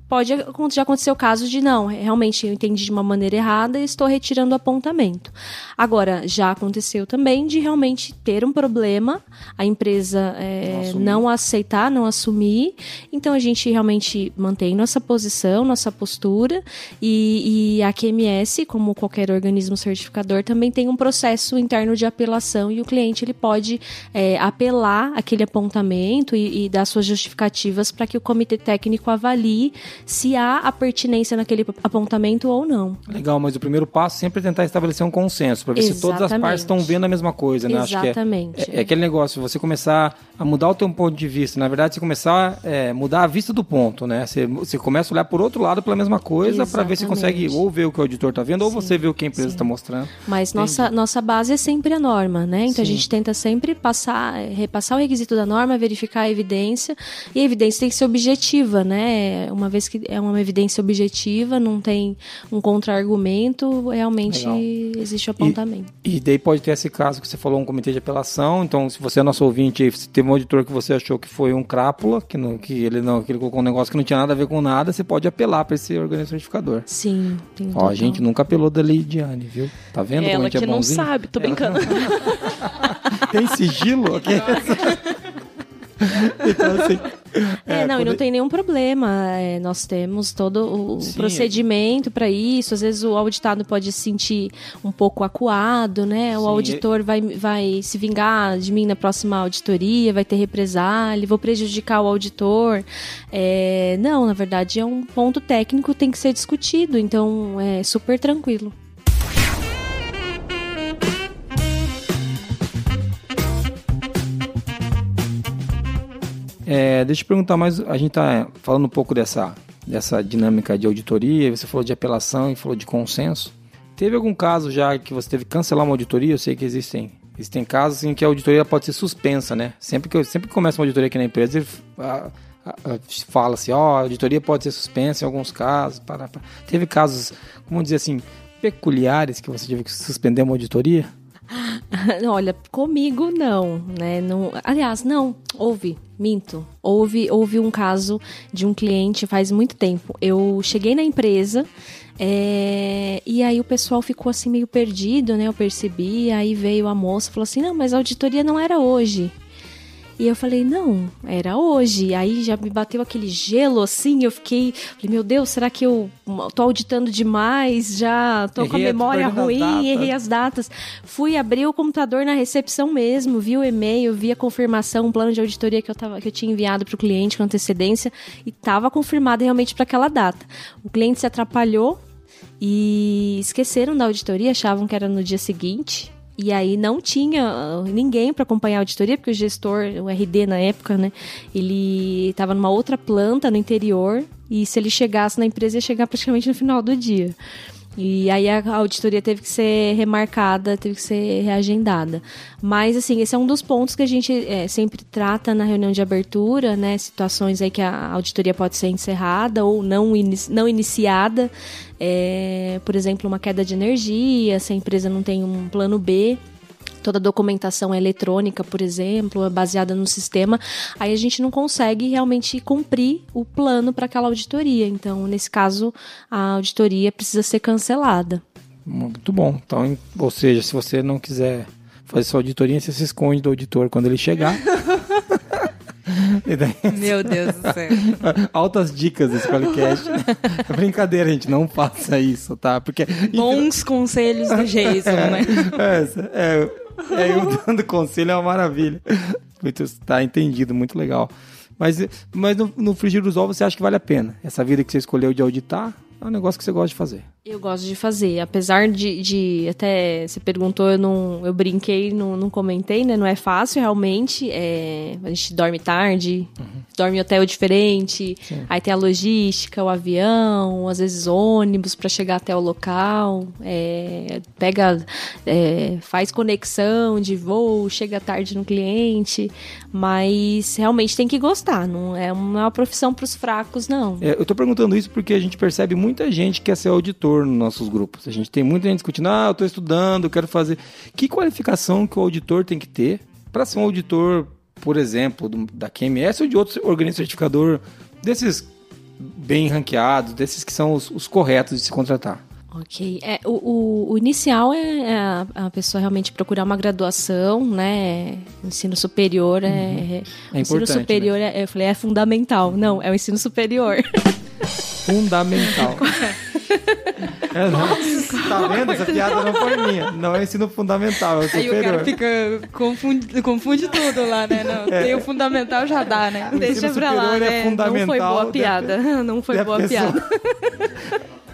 pode já acontecer o caso de não, realmente eu entendi de uma maneira errada e estou retirando o apontamento. Agora, já aconteceu também de realmente ter um problema, a empresa é, não, não aceitar, não assumir, então a gente realmente mantém nossa posição, nossa postura e, e a QMS, como qualquer organismo certificador, também tem um processo interno de apelação e o cliente ele pode é, apelar aquele apontamento e, e dar suas justificativas para que o comitê técnico avalie se há a pertinência naquele apontamento ou não. Legal, mas o primeiro passo sempre é tentar estabelecer um consenso, para ver Exatamente. se todas as partes estão vendo a mesma coisa, né? Exatamente. Acho que é, é, é, aquele negócio, você começar a mudar o teu ponto de vista, na verdade, você começar a é, mudar a vista do ponto, né? Você, você começa a olhar por outro lado pela mesma coisa, para ver se consegue ou ver o que o auditor está vendo, Sim. ou você ver o que a empresa está mostrando. Mas nossa, nossa base é sempre a norma, né? Então Sim. a gente tenta sempre passar, repassar o requisito da norma, verificar a evidência, e a evidência tem que ser objetiva, né? Uma vez que é uma evidência objetiva, não tem um contra-argumento, realmente Legal. existe o apontamento. E, e, daí pode ter esse caso que você falou, um comitê de apelação, então se você é nosso ouvinte, se teve um auditor que você achou que foi um crápula, que, não, que ele não que ele colocou um negócio que não tinha nada a ver com nada, você pode apelar para esse organismo certificador. Sim. Tem Ó, a gente nunca apelou da Lidiane, viu? Tá vendo Ela como a gente que é bonzinho? não sabe, tô brincando. tem sigilo? Okay? então, assim, é, é, não, e não tem nenhum problema. É, nós temos todo o Sim, procedimento para isso. Às vezes o auditado pode se sentir um pouco acuado, né? O Sim, auditor vai, vai se vingar de mim na próxima auditoria, vai ter represália, vou prejudicar o auditor. É, não, na verdade é um ponto técnico tem que ser discutido, então é super tranquilo. É, deixa eu perguntar mais, a gente está falando um pouco dessa, dessa dinâmica de auditoria, você falou de apelação e falou de consenso. Teve algum caso já que você teve que cancelar uma auditoria? Eu sei que existem Existem casos em que a auditoria pode ser suspensa, né? Sempre que, eu, sempre que começa uma auditoria aqui na empresa, ele fala assim, ó, oh, a auditoria pode ser suspensa em alguns casos. Para, para. Teve casos, como dizer assim, peculiares que você teve que suspender uma auditoria? Olha, comigo não, né? Não, aliás, não, houve, minto. Houve, houve um caso de um cliente faz muito tempo. Eu cheguei na empresa é, e aí o pessoal ficou assim meio perdido, né? Eu percebi, aí veio a moça e falou assim: não, mas a auditoria não era hoje. E eu falei, não, era hoje. Aí já me bateu aquele gelo assim, eu fiquei, falei, meu Deus, será que eu tô auditando demais? Já tô errei com a memória ruim, errei as datas. Fui abrir o computador na recepção mesmo, vi o e-mail, vi a confirmação, um plano de auditoria que eu, tava, que eu tinha enviado para o cliente com antecedência e estava confirmado realmente para aquela data. O cliente se atrapalhou e esqueceram da auditoria, achavam que era no dia seguinte. E aí não tinha ah, ninguém para acompanhar a auditoria, porque o gestor, o RD na época, né, ele estava numa outra planta no interior e se ele chegasse na empresa ia chegar praticamente no final do dia. E aí a auditoria teve que ser remarcada, teve que ser reagendada. Mas, assim, esse é um dos pontos que a gente é, sempre trata na reunião de abertura, né? Situações aí que a auditoria pode ser encerrada ou não, não iniciada. É, por exemplo, uma queda de energia, se a empresa não tem um plano B toda a documentação é eletrônica, por exemplo, é baseada no sistema, aí a gente não consegue realmente cumprir o plano para aquela auditoria. Então, nesse caso, a auditoria precisa ser cancelada. Muito bom. Então, ou seja, se você não quiser fazer sua auditoria, você se esconde do auditor quando ele chegar. Daí, Meu Deus do céu. Altas dicas desse podcast. É brincadeira, gente, não faça isso, tá? Porque bons conselhos do Jason, é, né? É, é, é, eu dando conselho é uma maravilha. Muito, tá entendido, muito legal. Mas, mas no, no frigir dos ovos você acha que vale a pena? Essa vida que você escolheu de auditar é um negócio que você gosta de fazer. Eu gosto de fazer, apesar de, de até você perguntou, eu não, eu brinquei, não, não comentei, né? Não é fácil realmente. É, a gente dorme tarde, uhum. dorme em hotel diferente, Sim. aí tem a logística, o avião, às vezes ônibus para chegar até o local, é, pega, é, faz conexão de voo, chega tarde no cliente, mas realmente tem que gostar, não é uma profissão para os fracos, não. É, eu tô perguntando isso porque a gente percebe muita gente que quer ser auditor nos nossos grupos. A gente tem muita gente discutindo, ah, eu estou estudando, eu quero fazer. Que qualificação que o auditor tem que ter para ser um auditor, por exemplo, da QMS ou de outro organismo certificador desses bem ranqueados, desses que são os, os corretos de se contratar. Ok. É, o, o, o inicial é, é a, a, pessoa realmente procurar uma graduação, né? Ensino superior é. Uhum. É ensino né? superior né? é, eu falei, é fundamental. Não, é o ensino superior. Fundamental. É, não. Tá vendo? Essa piada não foi minha. Não é ensino fundamental, é superior. Aí o cara fica. Confunde, confunde tudo lá, né? Não, é. Tem o fundamental, já dá, né? O Deixa pra lá, é né? Fundamental não foi boa piada. Não foi boa pessoa... piada.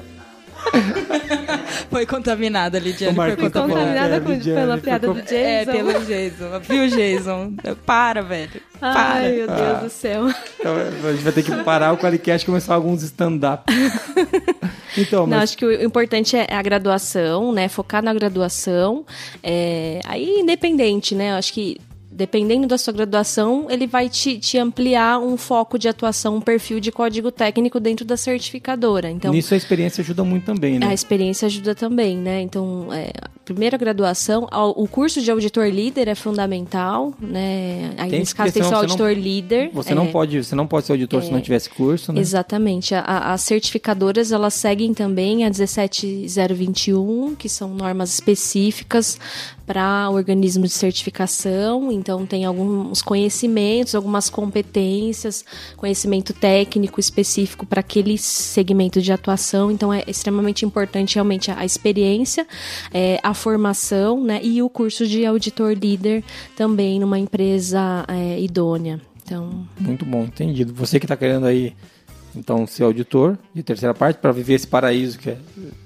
Foi contaminada, Lidiane. Foi contaminada com, pela piada do Jason. É, pelo Jason. Viu, Jason? Para, velho. Para. Ai, meu Deus ah. do céu. Então, a gente vai ter que parar o Qualicast e começar alguns stand-up. Então, mas... Não, acho que o importante é a graduação, né? Focar na graduação. É... Aí, independente, né? Acho que dependendo da sua graduação, ele vai te, te, ampliar um foco de atuação, um perfil de código técnico dentro da certificadora. Então, Nisso a experiência ajuda muito também, né? A experiência ajuda também, né? Então, é, primeira graduação, o curso de auditor líder é fundamental, né? Aí, tem, nesse caso tem só auditor não, líder. Você é, não pode, você não pode ser auditor é, se não tivesse curso, né? Exatamente. A, as certificadoras elas seguem também a 17021, que são normas específicas para organismos de certificação, então tem alguns conhecimentos, algumas competências, conhecimento técnico específico para aquele segmento de atuação, então é extremamente importante realmente a, experiência, é, a formação né, e o curso de auditor líder também numa empresa é, idônea. Então... Muito bom, entendido. Você que está querendo aí então, ser auditor de terceira parte, para viver esse paraíso que a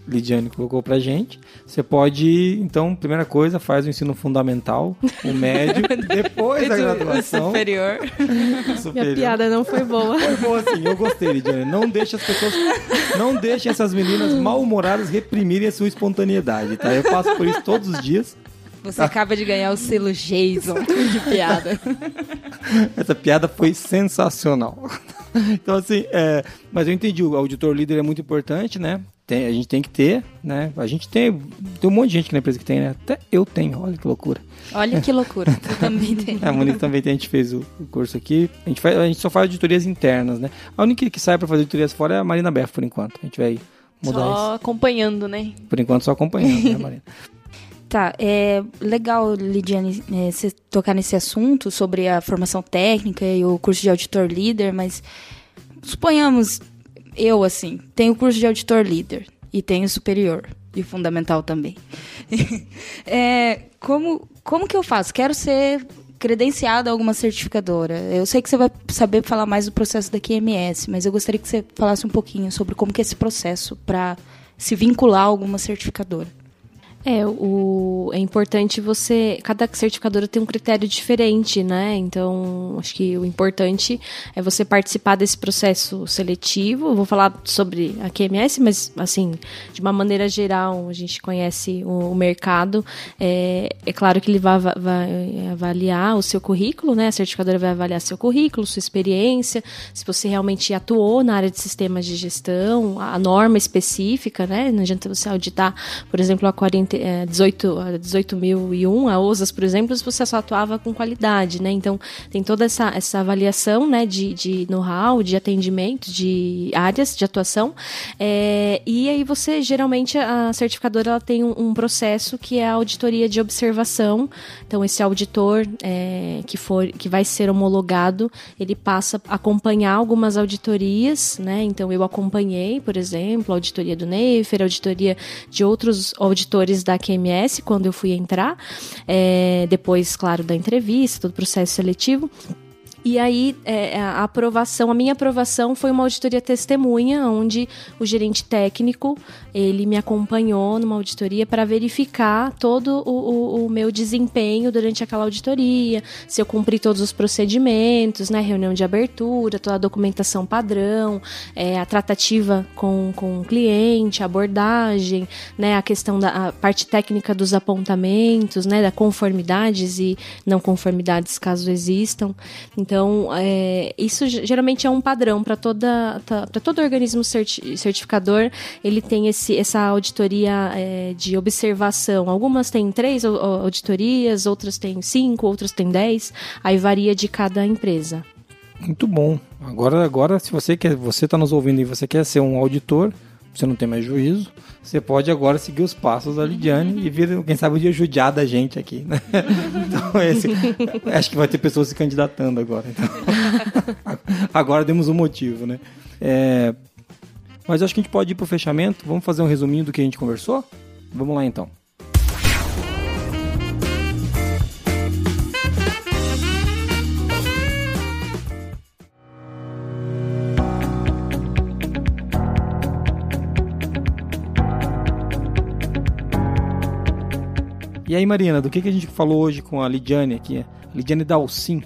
Lidiane colocou para gente, você pode, então, primeira coisa, faz o ensino fundamental, o médio, depois da graduação. Superior. superior. Minha piada não foi boa. Foi boa sim, eu gostei, Lidiane. Não deixe as pessoas, não deixe essas meninas mal-humoradas reprimirem a sua espontaneidade, tá? Eu passo por isso todos os dias. Você acaba de ganhar o selo Jason de piada. Essa piada foi sensacional. Então, assim, é, mas eu entendi, o auditor líder é muito importante, né? Tem, a gente tem que ter, né? A gente tem, tem um monte de gente que na empresa que tem, né? Até eu tenho, olha que loucura. Olha que loucura, tu também tem. a Monique também tem, a gente fez o, o, curso aqui. A gente, faz, a gente só faz auditorias internas, né? A única que sai para fazer auditorias fora é a Marina Beff, por enquanto. A gente vai mudar só isso. Só acompanhando, né? Por enquanto, só acompanhando, né, Marina? Tá, é legal, Lidiane, é, você tocar nesse assunto sobre a formação técnica e o curso de auditor líder, mas suponhamos, eu assim, tenho o curso de auditor líder e tenho superior e fundamental também. é, como, como que eu faço? Quero ser credenciado a alguma certificadora. Eu sei que você vai saber falar mais do processo da QMS, mas eu gostaria que você falasse um pouquinho sobre como que é esse processo para se vincular a alguma certificadora. É, o, é importante você. Cada certificadora tem um critério diferente, né? Então, acho que o importante é você participar desse processo seletivo. Vou falar sobre a QMS, mas, assim, de uma maneira geral, a gente conhece o, o mercado. É, é, claro que ele vai, vai, avaliar o seu currículo, né? A certificadora vai avaliar seu currículo, sua experiência, se você realmente atuou na área de sistemas de gestão, a norma específica, né? Não adianta você auditar, por exemplo, a 40 é, 18, 18.001, a OSAS, por exemplo, você só atuava com qualidade, né? Então, tem toda essa, essa avaliação, né, de, de know-how, de atendimento, de áreas de atuação. É, e aí você, geralmente, a certificadora ela tem um, um, processo que é a auditoria de observação. Então, esse auditor é, que, for, que vai ser homologado, ele passa a acompanhar algumas auditorias, né? Então, eu acompanhei, por exemplo, a auditoria do Neifer, a auditoria de outros auditores da QMS quando eu fui entrar, é, depois, claro, da entrevista, todo o processo seletivo. E aí, é, a aprovação, a minha aprovação foi uma auditoria testemunha, onde o gerente técnico, ele me acompanhou numa auditoria para verificar todo o, o, o, meu desempenho durante aquela auditoria, se eu cumpri todos os procedimentos, né, reunião de abertura, toda a documentação padrão, é, a tratativa com, com o cliente, a abordagem, né, a questão da a parte técnica dos apontamentos, né, da conformidades e não conformidades caso existam. Então, então, é, isso geralmente é um padrão para toda para todo organismo certi certificador. Ele tem esse, essa auditoria é, de observação. Algumas têm três auditorias, outras têm cinco, outras têm dez. Aí varia de cada empresa. Muito bom. Agora, agora se você quer, você está nos ouvindo e você quer ser um auditor, você não tem mais juízo, você pode agora seguir os passos da Lidiane e vir, quem sabe, um dia judiar da gente aqui, né? Então, esse, acho que vai ter pessoas se candidatando agora. Então. Agora demos um motivo, né? É, mas acho que a gente pode ir para o fechamento. Vamos fazer um resuminho do que a gente conversou? Vamos lá então. E aí, Marina, do que, que a gente falou hoje com a Lidiane aqui? Lidiane Dalcin.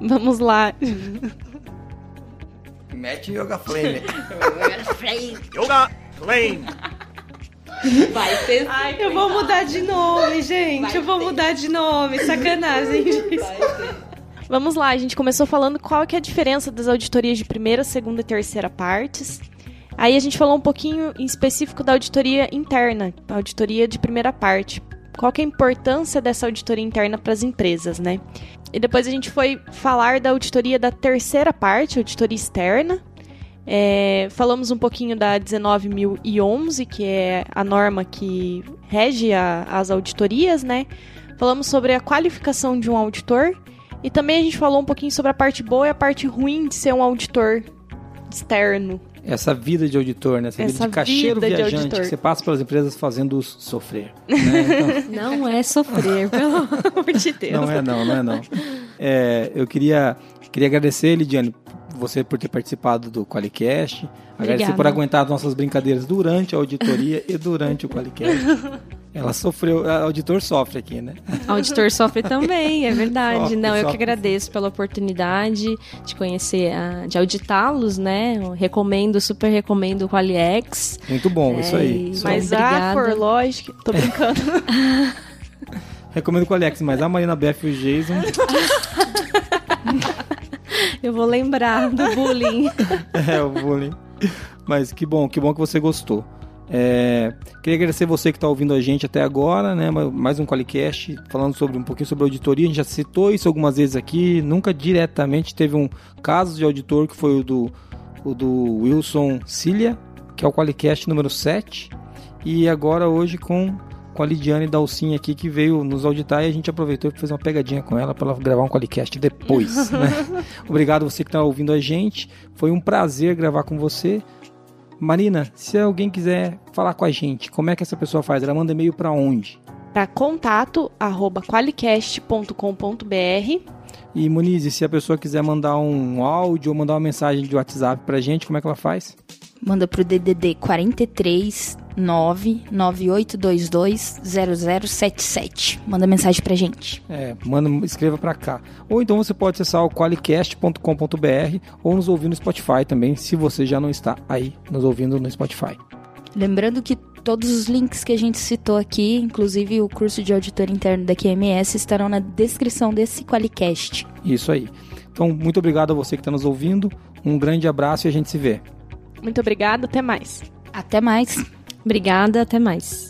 Vamos lá. Mete Yoga Flame. Yoga Flame. Vai ter. Ai, eu vou mudar de nome, gente. eu vou mudar de nome. Sacanagem. Vamos lá, a gente começou falando qual que é a diferença das auditorias de primeira, segunda e terceira partes. Aí a gente falou um pouquinho em específico da auditoria interna, a auditoria de primeira parte. Qual que é a importância dessa auditoria interna para as empresas, né? E depois a gente foi falar da auditoria da terceira parte, auditoria externa. É, falamos um pouquinho da 19.011, que é a norma que rege a, as auditorias, né? Falamos sobre a qualificação de um auditor e também a gente falou um pouquinho sobre a parte boa e a parte ruim de ser um auditor externo. Essa vida de auditor, né? Essa, Essa vida de caixeiro vida de viajante auditor. que você passa pelas empresas fazendo-os sofrer. Né? Então, Não é sofrer, pelo amor de Deus. não é não, não é não. É, eu queria, queria agradecer, Lidiane, você por ter participado do Qualicast. Agradecer Obrigada. por aguentar as nossas brincadeiras durante a auditoria e durante o Qualicast. Ela sofreu, a auditor sofre aqui, né? Auditor sofre também, é verdade. Sofre, Não, eu que agradeço pela oportunidade de conhecer, a- de auditá-los, né? Eu recomendo, super recomendo o Qualiex. Muito bom, É, isso aí. Isso aí. Mas a Obrigada. Forlogic, tô brincando. Recomendo com o Alex, mas a Marina Beff e o Jason. Eu vou lembrar do bullying. é, o bullying. Mas que bom, que bom que você gostou. É, queria agradecer você que está ouvindo a gente até agora, né? Mais um Qualicast falando sobre um pouquinho sobre auditoria. A gente já citou isso algumas vezes aqui. Nunca diretamente teve um caso de auditor que foi o do, o do Wilson Cilia, que é o Qualicast número 7. E agora hoje com, com a Lidiane Dalcin aqui que veio nos auditar e a gente aproveitou para fazer uma pegadinha com ela para ela gravar um Qualicast depois. né? Obrigado você que está ouvindo a gente. Foi um prazer gravar com você. Marina, se alguém quiser falar com a gente, como é que essa pessoa faz? Ela manda e-mail para onde? Para contato arroba qualicast.com.br E Muniz, se a pessoa quiser mandar um áudio ou mandar uma mensagem de WhatsApp pra gente, como é que ela faz? Manda pro DDD 43 99822 0077. Manda mensagem pra gente. É, manda, escreva pra cá. Ou então você pode acessar o qualicast.com.br ou nos ouvir no Spotify também, se você já não está aí nos ouvindo no Spotify. Lembrando que todos os links que a gente citou aqui, inclusive o curso de auditor interno da QMS, estarão na descrição desse Qualicast. Isso aí. Então, muito obrigado a você que está nos ouvindo. Um grande abraço e a gente se vê. Muito obrigada, até mais. Até mais! Obrigada, até mais.